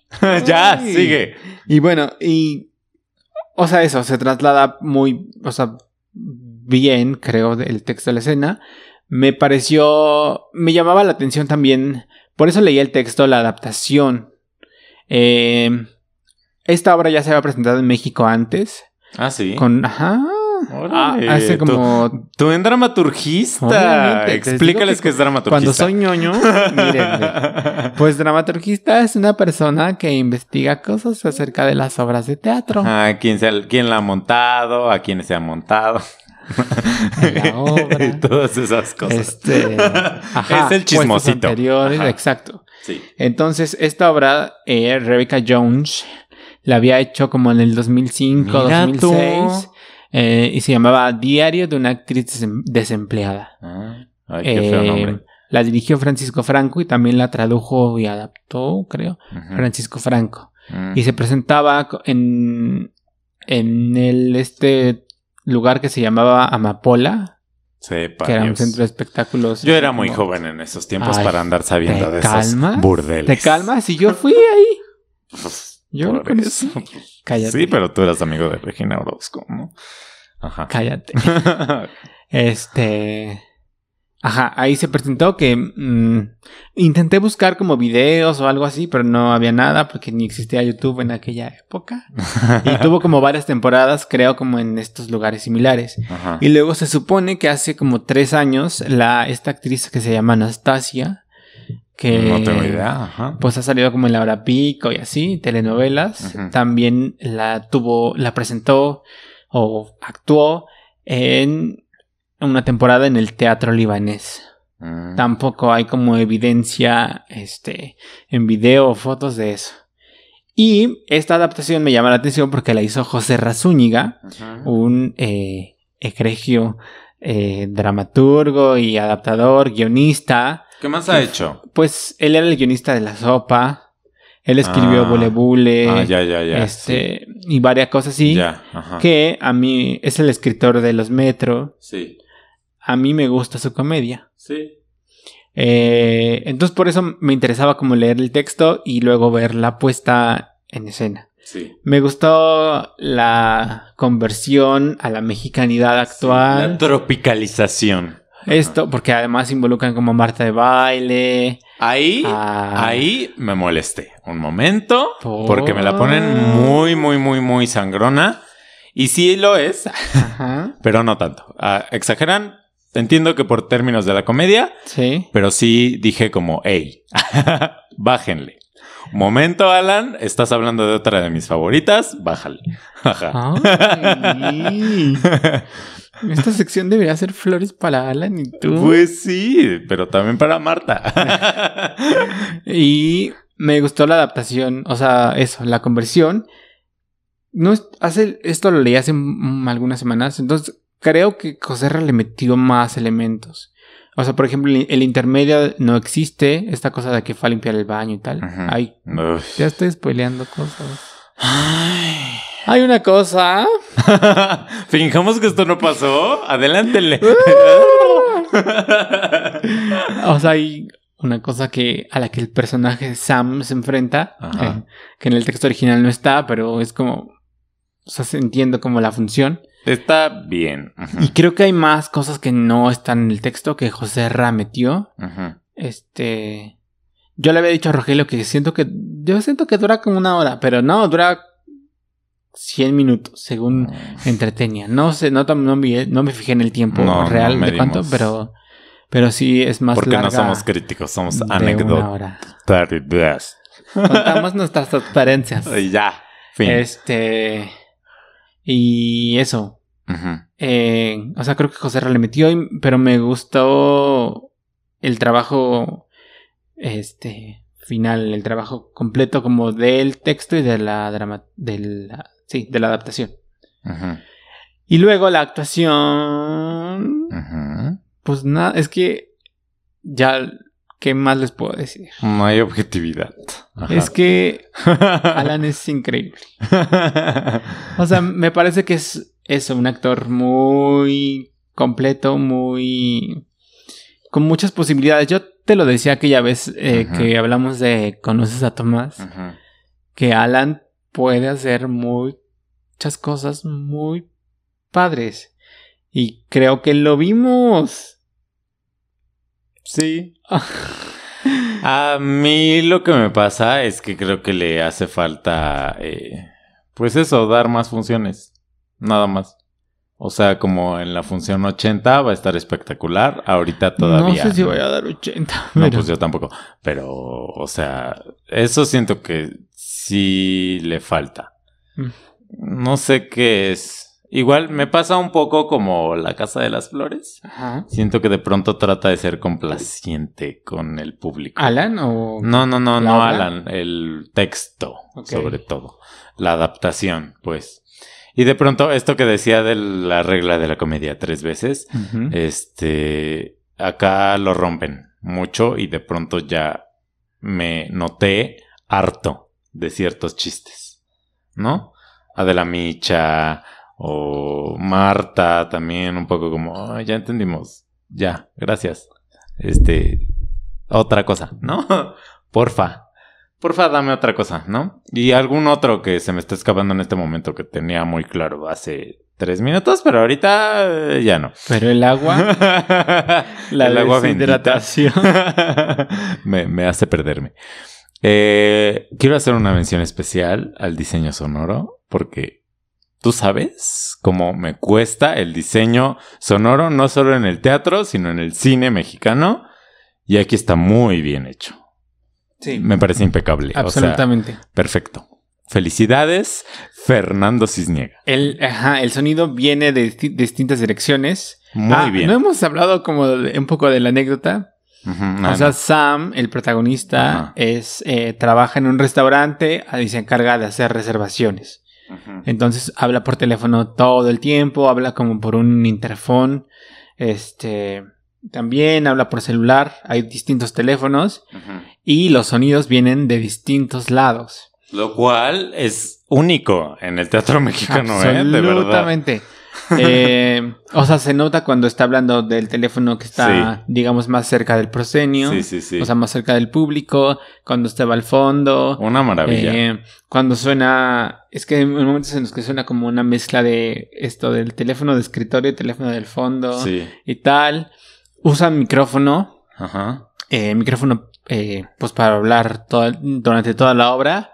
S3: ya, sigue.
S2: y bueno, y. O sea, eso se traslada muy. O sea, bien, creo, del texto de la escena. Me pareció. Me llamaba la atención también. Por eso leí el texto, la adaptación. Eh, esta obra ya se había presentado en México antes.
S3: Ah, sí.
S2: Con. Ajá.
S3: Órale,
S2: Ah, hace
S3: tú-
S2: como.
S3: Tú en dramaturgista.
S2: Obviamente,
S3: Explícales
S2: que
S3: es dramaturgista.
S2: Cuando soy ñoño, mírenme. Pues dramaturgista es una persona que investiga cosas acerca de las obras de teatro.
S3: Ajá, ¿quién, se- quién la ha montado? ¿A quién se ha montado?
S2: La obra.
S3: y todas esas cosas.
S2: Este, ajá,
S3: es el chismosito.
S2: anteriores,
S3: Ajá.
S2: exacto.
S3: Sí.
S2: Entonces, esta obra, eh, Rebecca Jones, la había hecho como en el 2005,
S3: Mira tú.
S2: 2006. eh, y se llamaba Diario de una actriz desem- desempleada.
S3: Ah, ay, qué feo
S2: Eh,
S3: nombre.
S2: La dirigió Francisco Franco y también la tradujo y adaptó, creo. Francisco Franco.
S3: Mm.
S2: Y se presentaba en, en el, este lugar que se llamaba Amapola,
S3: Sepa
S2: que era un
S3: Dios.
S2: centro de espectáculos.
S3: Yo era muy
S2: como-
S3: joven en esos tiempos
S2: Ay,
S3: para andar sabiendo
S2: ¿te
S3: de esos
S2: calmas?
S3: burdeles.
S2: ¿Te calmas? Y yo fui ahí.
S3: Pues,
S2: Yo
S3: por
S2: con
S3: eso.
S2: Cállate.
S3: Sí, pero tú eras amigo de Regina Orozco, ¿no? Ajá.
S2: Cállate. Este. Ajá, ahí se presentó que mm, intenté buscar como videos o algo así, pero no había nada porque ni existía YouTube en aquella época. Y tuvo como varias temporadas, creo, como en estos lugares similares.
S3: Ajá.
S2: Y luego se supone que hace como tres años, la, esta actriz que se llama Anastasia, que
S3: No tengo idea. Ajá.
S2: pues ha salido como en la hora pico y así, telenovelas. También la tuvo, la presentó o actuó en una temporada en el teatro libanés.
S3: Mm.
S2: Tampoco hay como evidencia este, en video o fotos de eso. Y esta adaptación me llama la atención porque la hizo José Razúñiga, un eh, egregio eh, dramaturgo y adaptador, guionista.
S3: ¿Qué más ha hecho?
S2: Pues él era el guionista de La Sopa. Él escribió
S3: Ah.
S2: Bule Bule.
S3: ah, ya, ya, ya.
S2: este, y varias cosas
S3: sí.
S2: así.
S3: Ya, ajá.
S2: Que a mí es el escritor de Los Metro.
S3: Sí,
S2: A mí me gusta su comedia.
S3: sí.
S2: Eh, entonces por eso me interesaba como leer el texto y luego ver la puesta en escena.
S3: Sí.
S2: Me gustó la conversión a la mexicanidad actual.
S3: La tropicalización.
S2: Esto, porque además involucran como Marta de baile.
S3: Ahí,
S2: a-
S3: ahí me molesté. Un momento.
S2: ¿Por?
S3: Porque me la ponen muy, muy, muy, muy sangrona. Y sí lo es,
S2: Ajá.
S3: pero no tanto. Ah, exageran. Entiendo que por términos de la comedia,
S2: Sí.
S3: pero sí dije como, hey, bájenle. Momento, Alan, estás hablando de otra de mis favoritas, bájale.
S2: Esta sección debería ser flores para Alan y tú.
S3: Pues sí, pero también para Marta.
S2: Y me gustó la adaptación, o sea, eso, la conversión. No es- hace esto lo leí hace algunas semanas, entonces creo que Joserra le metió más elementos. O sea, por ejemplo, el, intermedio no existe, esta cosa de que fue a limpiar el baño y tal. Ay,
S3: Uf.
S2: ya estoy spoileando cosas.
S3: Ay.
S2: Hay una cosa.
S3: Fingamos que esto no pasó. Adelántele.
S2: O sea, hay una cosa que a la que el personaje Sam se enfrenta, eh, que en el texto original no está, pero es como, o sea, se entiende como la función.
S3: Está bien.
S2: Y creo que hay más cosas que no están en el texto que José Ra metió. Este, yo le había dicho a Rogelio que siento que, yo siento que dura como una hora, pero no, dura 100 minutos, según entretenía. No sé, no, no, me, no me fijé en el tiempo
S3: No, no
S2: real de cuánto, pero, pero sí es más
S3: Porque
S2: larga
S3: no somos críticos, somos anécdotas.
S2: Contamos nuestras experiencias.
S3: Y ya. Fin.
S2: Este. Y eso. Eh, o sea, creo que José Ra le metió, pero me gustó el trabajo. Este. Final, el trabajo completo como del texto y de la drama. De la, sí, de la adaptación. Y luego la actuación. Pues nada, es que. Ya. ¿Qué más les puedo decir?
S3: No hay objetividad. Ajá.
S2: Es que Alan es increíble. O sea, me parece que es eso, un actor muy completo, muy... con muchas posibilidades. Yo te lo decía aquella vez eh, que hablamos de Conoces a Tomás, que Alan puede hacer muchas cosas muy padres. Y creo que lo vimos.
S3: Sí. A mí lo que me pasa es que creo que le hace falta, eh, pues eso, dar más funciones. Nada más. O sea, como en la función 80 va a estar espectacular. Ahorita todavía.
S2: No sé si voy a dar 80.
S3: No,
S2: pero-
S3: pues yo tampoco. Pero, o sea, eso siento que sí le falta.
S2: Mm.
S3: No sé qué es. Igual me pasa un poco como la Casa de las Flores.
S2: Ajá.
S3: Siento que de pronto trata de ser complaciente con el público.
S2: ¿Alan o...?
S3: No, no, no,
S2: ¿La
S3: no? Alan. El texto, sobre todo. La adaptación, pues. Y de pronto, esto que decía de la regla de la comedia tres veces, este, acá lo rompen mucho y de pronto ya me noté harto de ciertos chistes, ¿no? Adela Micha o Marta también un poco como, "Ay, ya entendimos, ya, gracias. Este, otra cosa, ¿no? Porfa, porfa, dame otra cosa, ¿no? Y algún otro que se me está escapando en este momento que tenía muy claro hace tres minutos, pero ahorita eh, ya no.
S2: Pero el agua, la
S3: El agua
S2: deshidratación.
S3: me, me hace perderme. Eh, quiero hacer una mención especial al diseño sonoro porque tú sabes cómo me cuesta el diseño sonoro no solo en el teatro, sino en el cine mexicano. Y aquí está muy bien hecho.
S2: Sí,
S3: Me parece impecable. O sea,
S2: absolutamente.
S3: perfecto. Felicidades, Fernando Cisniega.
S2: El, ajá, el sonido viene de disti- distintas direcciones.
S3: Muy
S2: Ah,
S3: bien.
S2: No hemos hablado como de- un poco de la anécdota.
S3: Ah,
S2: o sea,
S3: no.
S2: Sam, el protagonista, es eh, trabaja en un restaurante y se encarga de hacer reservaciones. Entonces habla por teléfono todo el tiempo, habla como por un interfón. Este también habla por celular. Hay distintos teléfonos y los sonidos vienen de distintos lados.
S3: Lo cual es único en el teatro mexicano, ¿eh? De.
S2: Absolutamente. Eh, o sea, se nota cuando está hablando del teléfono que está,
S3: Sí.
S2: digamos, más cerca del proscenio.
S3: Sí, sí, sí.
S2: O sea, más cerca del público, cuando estaba al fondo.
S3: Una maravilla.
S2: Eh, cuando suena, es que hay momentos en los que suena como una mezcla de esto del teléfono de escritorio y teléfono del fondo
S3: sí.
S2: y tal. Usan micrófono,
S3: Ajá.
S2: eh, micrófono eh, pues para hablar toda- durante toda la obra,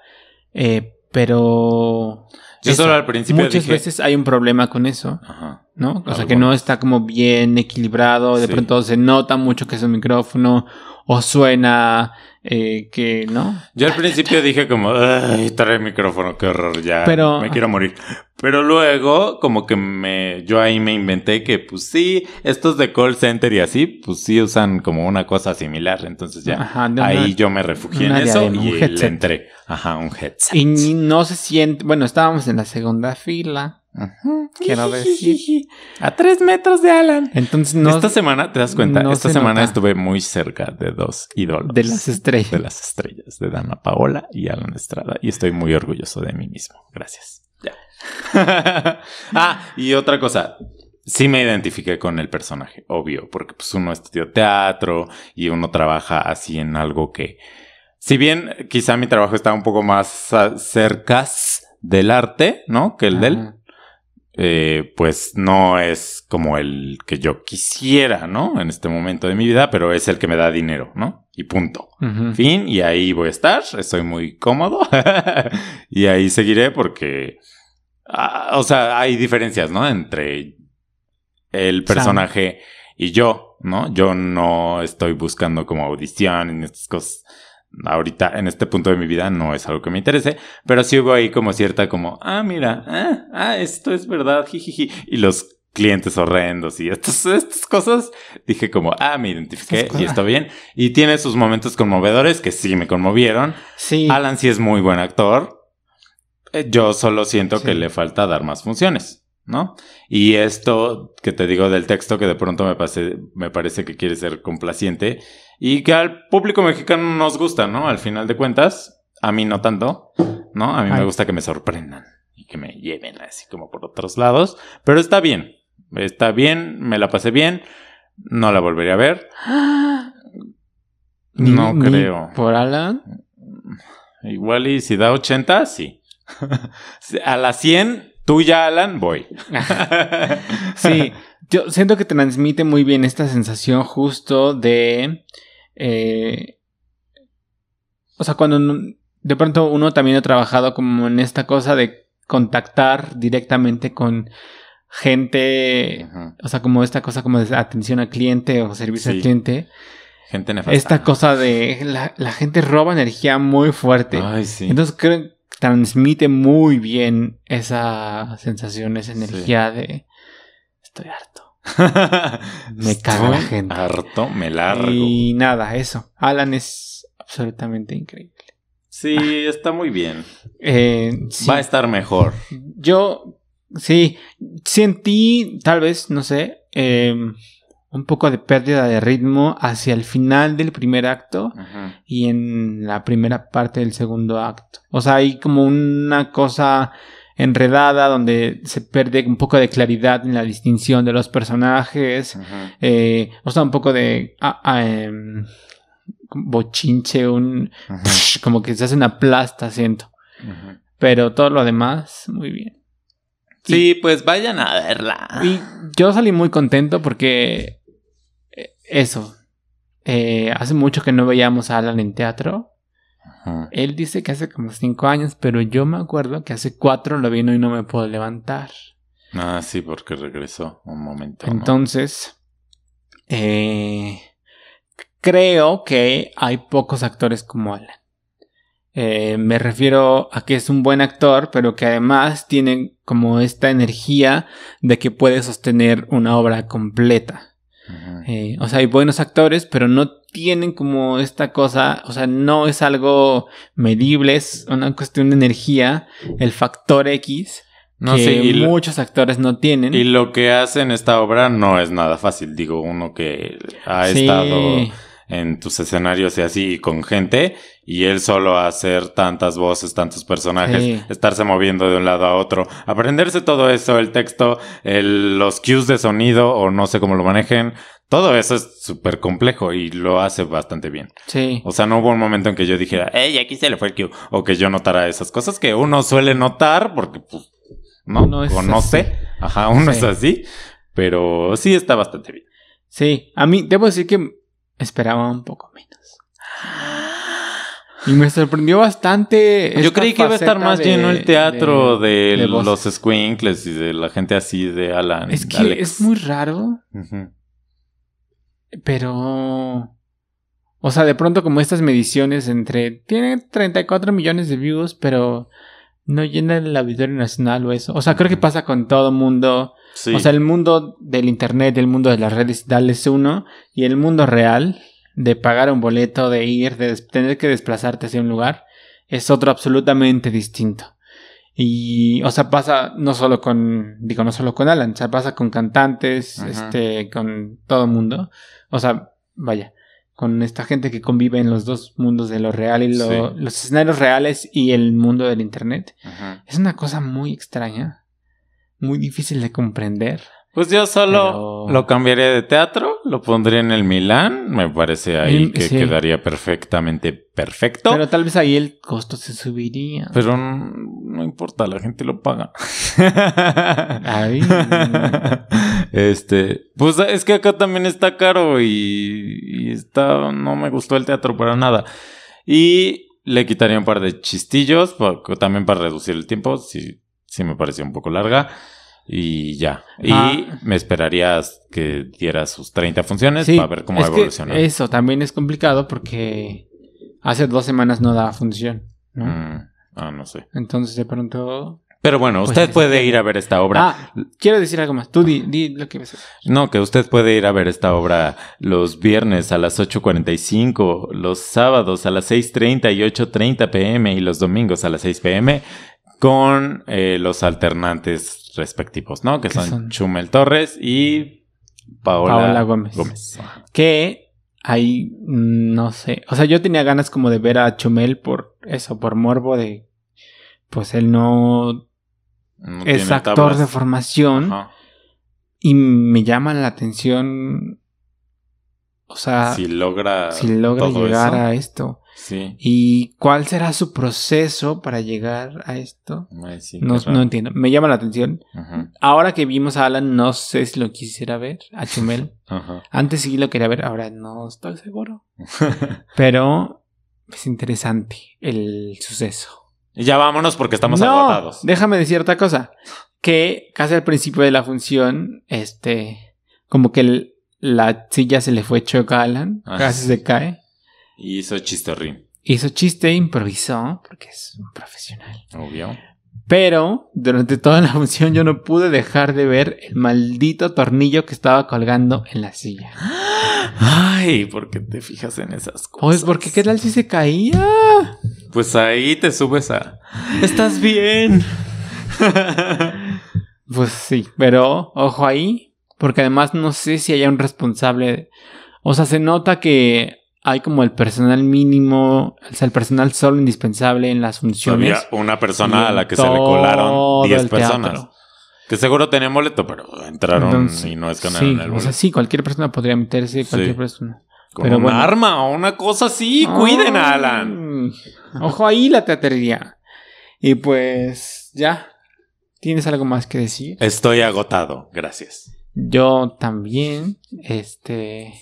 S2: eh, pero
S3: Yo
S2: eso,
S3: solo al principio
S2: muchas
S3: dije-
S2: veces hay un problema con eso,
S3: Ajá.
S2: ¿no? O sea, que no está como bien equilibrado, de
S3: Sí.
S2: pronto se nota mucho que es un micrófono o suena eh, que, ¿no?
S3: Yo al principio dije como, ay, trae micrófono, qué horror, ya
S2: Pero-
S3: me quiero morir. Pero luego, como que me, yo ahí me inventé que, pues sí, estos de call center y así, pues sí usan como una cosa similar. Entonces ya,
S2: Ajá,
S3: ahí yo me refugié en eso
S2: diadema,
S3: y le entré. Ajá, un headset.
S2: Y no se siente, bueno, estábamos en la segunda fila,
S3: Ujú.
S2: quiero decir.
S3: A tres metros de Alan.
S2: Entonces no
S3: Esta semana, ¿te das cuenta?
S2: no
S3: Esta
S2: se
S3: semana
S2: nota.
S3: estuve muy cerca de dos ídolos.
S2: de las estrellas.
S3: de las estrellas, de Dana Paola y Alan Estrada. Y estoy muy orgulloso de mí mismo. Gracias. Ah, y otra cosa. Sí me identifiqué con el personaje, obvio, porque pues uno estudió teatro y uno trabaja así en algo que, si bien quizá mi trabajo está un poco más cerca del arte, ¿no? Que el de él,
S2: Ajá.
S3: eh, pues no es como el que yo quisiera, ¿no? En este momento de mi vida, pero es el que me da dinero, ¿no? Y punto. Fin, y ahí voy a estar, estoy muy cómodo y ahí seguiré porque, ah, o sea, hay diferencias, ¿no? Entre el personaje y yo, ¿no? Yo no estoy buscando como audición en estas cosas. Ahorita, en este punto de mi vida, no es algo que me interese, pero sí hubo ahí como cierta como, ah, mira, ah, ah, esto es verdad, jijiji. Y los clientes horrendos y estas, estas cosas, dije como, ah, me identifiqué y está bien. Y tiene sus momentos conmovedores que sí me conmovieron.
S2: Sí.
S3: Alan sí es muy buen actor. Yo solo siento
S2: Sí.
S3: que le falta dar más funciones, ¿no? Y esto que te digo del texto que de pronto me, pase- me parece que quiere ser complaciente y que al público mexicano nos gusta, ¿no? Al final de cuentas, a mí no tanto, ¿no? A mí me gusta que me sorprendan y que me lleven así como por otros lados, pero está bien, está bien, me la pasé bien, no la volvería a ver. No
S2: ni
S3: creo.
S2: Por Alan.
S3: Igual y si da 80, sí. A las 100, tuya, Alan, voy.
S2: Sí. Yo siento que transmite muy bien esta sensación justo de. eh, o sea, cuando de pronto uno también ha trabajado como en esta cosa de contactar directamente con gente. O sea, como esta cosa como de atención al cliente o servicio
S3: Sí.
S2: al cliente.
S3: Gente nefasta.
S2: Esta cosa de la, la gente roba energía muy fuerte.
S3: Ay, sí.
S2: Entonces creo que transmite muy bien esa sensación, esa energía de estoy harto. Me caga la gente.
S3: Harto, me largo.
S2: Y nada, eso. Alan es absolutamente increíble.
S3: Sí, está muy bien.
S2: Eh, sí,
S3: Va a estar mejor.
S2: Yo, sí, sentí, tal vez, no sé, eh, un poco de pérdida de ritmo hacia el final del primer acto y en la primera parte del segundo acto. O sea, hay como una cosa enredada donde se pierde un poco de claridad en la distinción de los personajes. Eh, o sea, un poco de ah, ah, em, bochinche, un como que se hace una plasta, siento. Pero todo lo demás, muy bien.
S3: Sí, pues vayan a verla.
S2: Y yo salí muy contento porque eso. eh, hace mucho que no veíamos a Alan en teatro. Él dice que hace como cinco años, pero yo me acuerdo que hace cuatro lo vino y no me puedo levantar.
S3: Ah, sí, porque regresó un momento. ¿no?
S2: Entonces, eh, creo que hay pocos actores como Alan. Eh, me refiero a que es un buen actor, pero que además tiene como esta energía de que puede sostener una obra completa. Eh, o sea, hay buenos actores, pero no tienen como esta cosa, o sea, no es algo medible, es una cuestión de energía, el factor X,
S3: No
S2: que
S3: y, lo-
S2: muchos actores no tienen.
S3: y lo que hace en esta obra no es nada fácil. Digo, uno que ha
S2: Sí.
S3: estado en tus escenarios y así con gente y él solo hacer tantas voces, tantos personajes,
S2: Sí.
S3: estarse moviendo de un lado a otro, aprenderse todo eso, el texto, el- los cues de sonido o no sé cómo lo manejen, todo eso es súper complejo y lo hace bastante bien.
S2: Sí.
S3: O sea, no hubo un momento en que yo dijera, hey, aquí se le fue el cue, o que yo notara esas cosas que uno suele notar porque, pues, no,
S2: Uno es así.
S3: ajá, uno
S2: Sí.
S3: es así, pero sí está bastante bien.
S2: Sí, a mí debo decir que esperaba un poco menos. Y me sorprendió bastante.
S3: Yo creí que iba a estar más
S2: de-
S3: lleno el teatro de,
S2: de voz.
S3: los squinkles y de la gente así de Alan.
S2: Es que
S3: Alex.
S2: es muy raro,
S3: Ujú.
S2: pero. O sea, de pronto, como estas mediciones entre. Tiene 34 millones de views, pero no llena el auditorio nacional o eso. O sea, creo que pasa con todo mundo.
S3: Sí.
S2: O sea, el mundo del internet, el mundo de las redes digitales es uno, y el mundo real de pagar un boleto, de ir, de tener que desplazarte hacia un lugar, es otro absolutamente distinto. Y, o sea, pasa no solo con, digo, no solo con Alan, o sea, pasa con cantantes,
S3: Ajá.
S2: este, con todo mundo. O sea, vaya, con esta gente que convive en los dos mundos de lo real y lo-
S3: Sí.
S2: los escenarios reales y el mundo del internet. Es una cosa muy extraña, muy difícil de comprender.
S3: Pues yo solo
S2: Pero-
S3: lo cambiaría de teatro, lo pondría en el Milán, me parece ahí
S2: Mm,
S3: que
S2: sí.
S3: quedaría perfectamente perfecto.
S2: Pero tal vez ahí el costo se subiría.
S3: Pero no, no importa, la gente lo paga.
S2: Ay.
S3: este, pues es que acá también está caro y, y está, no me gustó el teatro para nada. Y le quitaría un par de chistillos, también para reducir el tiempo, sí, sí me pareció un poco larga. Y ya. Y
S2: Ah.
S3: me esperarías que diera sus 30 funciones
S2: Sí,
S3: para ver cómo evoluciona.
S2: Eso también es complicado porque hace dos semanas no daba función, ¿no?
S3: Mm, ah, no sé.
S2: Entonces de pronto...
S3: Pero bueno,
S2: Pues
S3: usted puede ir a ver esta obra.
S2: Ah, quiero decir algo más. Tú di, di lo que ves.
S3: No, que usted puede ir a ver esta obra los viernes a las 8.45, los sábados a las 6.30 y 8.30 pm y los domingos a las 6 pm con eh, los alternantes respectivos, ¿no? Que
S2: ¿Qué
S3: son,
S2: son?
S3: Chumel Torres y Paola,
S2: Paola Gómez.
S3: Gómez.
S2: Que ahí, mm, no sé. O sea, yo tenía ganas como de ver a Chumel por eso, por morbo de... Pues él no
S3: No
S2: es actor
S3: tablas.
S2: de formación.
S3: Ajá.
S2: Y me llama la atención. O sea,
S3: Si logra,
S2: si logra
S3: todo
S2: llegar
S3: eso.
S2: a esto.
S3: Sí.
S2: ¿Y cuál será su proceso para llegar a esto?
S3: Ay, sí,
S2: No, entiendo. Me llama la atención.
S3: Ajá,
S2: Ahora que vimos a Alan, no sé si lo quisiera ver, a Chumel.
S3: ajá.
S2: Antes sí lo quería ver, ahora no estoy seguro. Pero es interesante el suceso.
S3: y ya vámonos porque estamos
S2: no,
S3: agotados.
S2: déjame decir otra cosa. Que casi al principio de la función, este, como que el- la silla se le fue choca a Alan,
S3: Ah.
S2: casi se cae.
S3: Y hizo chistorrín,
S2: Hizo chiste, improvisó, porque es un profesional.
S3: obvio.
S2: Pero durante toda la función yo no pude dejar de ver el maldito tornillo que estaba colgando en la silla.
S3: Ay, ¿por qué te fijas en esas cosas?
S2: Pues porque qué tal si se caía.
S3: Pues ahí te subes a. ¿Estás bien?
S2: Pues sí, pero ojo ahí. Porque además no sé si haya un responsable. O sea, se nota que hay como el personal mínimo, o sea, el personal solo indispensable en las funciones.
S3: Había una persona a la que se le colaron
S2: todo
S3: 10
S2: el
S3: personas.
S2: teatro.
S3: Que seguro tenían boleto, pero entraron
S2: Entonces,
S3: y no escanearon
S2: sí,
S3: el
S2: o
S3: boleto.
S2: sea, sí, cualquier persona podría meterse, cualquier
S3: Sí.
S2: persona.
S3: Con
S2: pero
S3: un
S2: bueno.
S3: arma o una cosa así. Cuiden a Alan.
S2: Ojo ahí la teatería. Y pues ya. ¿Tienes algo más que decir?
S3: Estoy agotado. Gracias.
S2: Yo también. Este.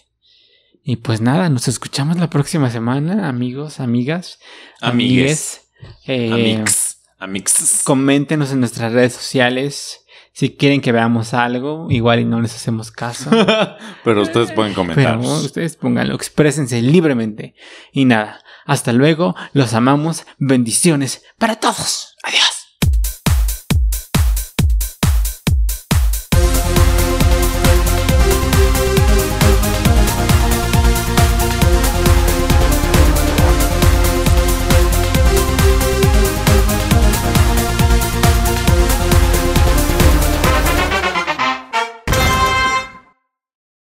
S2: Y pues nada, nos escuchamos la próxima semana, amigos, amigas,
S3: Amigues.
S2: Eh,
S3: Amix. Amix.
S2: Coméntenos en nuestras redes sociales si quieren que veamos algo, igual y no les hacemos caso.
S3: pero ustedes pueden comentar.
S2: Pero ustedes pónganlo, exprésense libremente. Y nada, hasta luego, los amamos, bendiciones para todos. Adiós.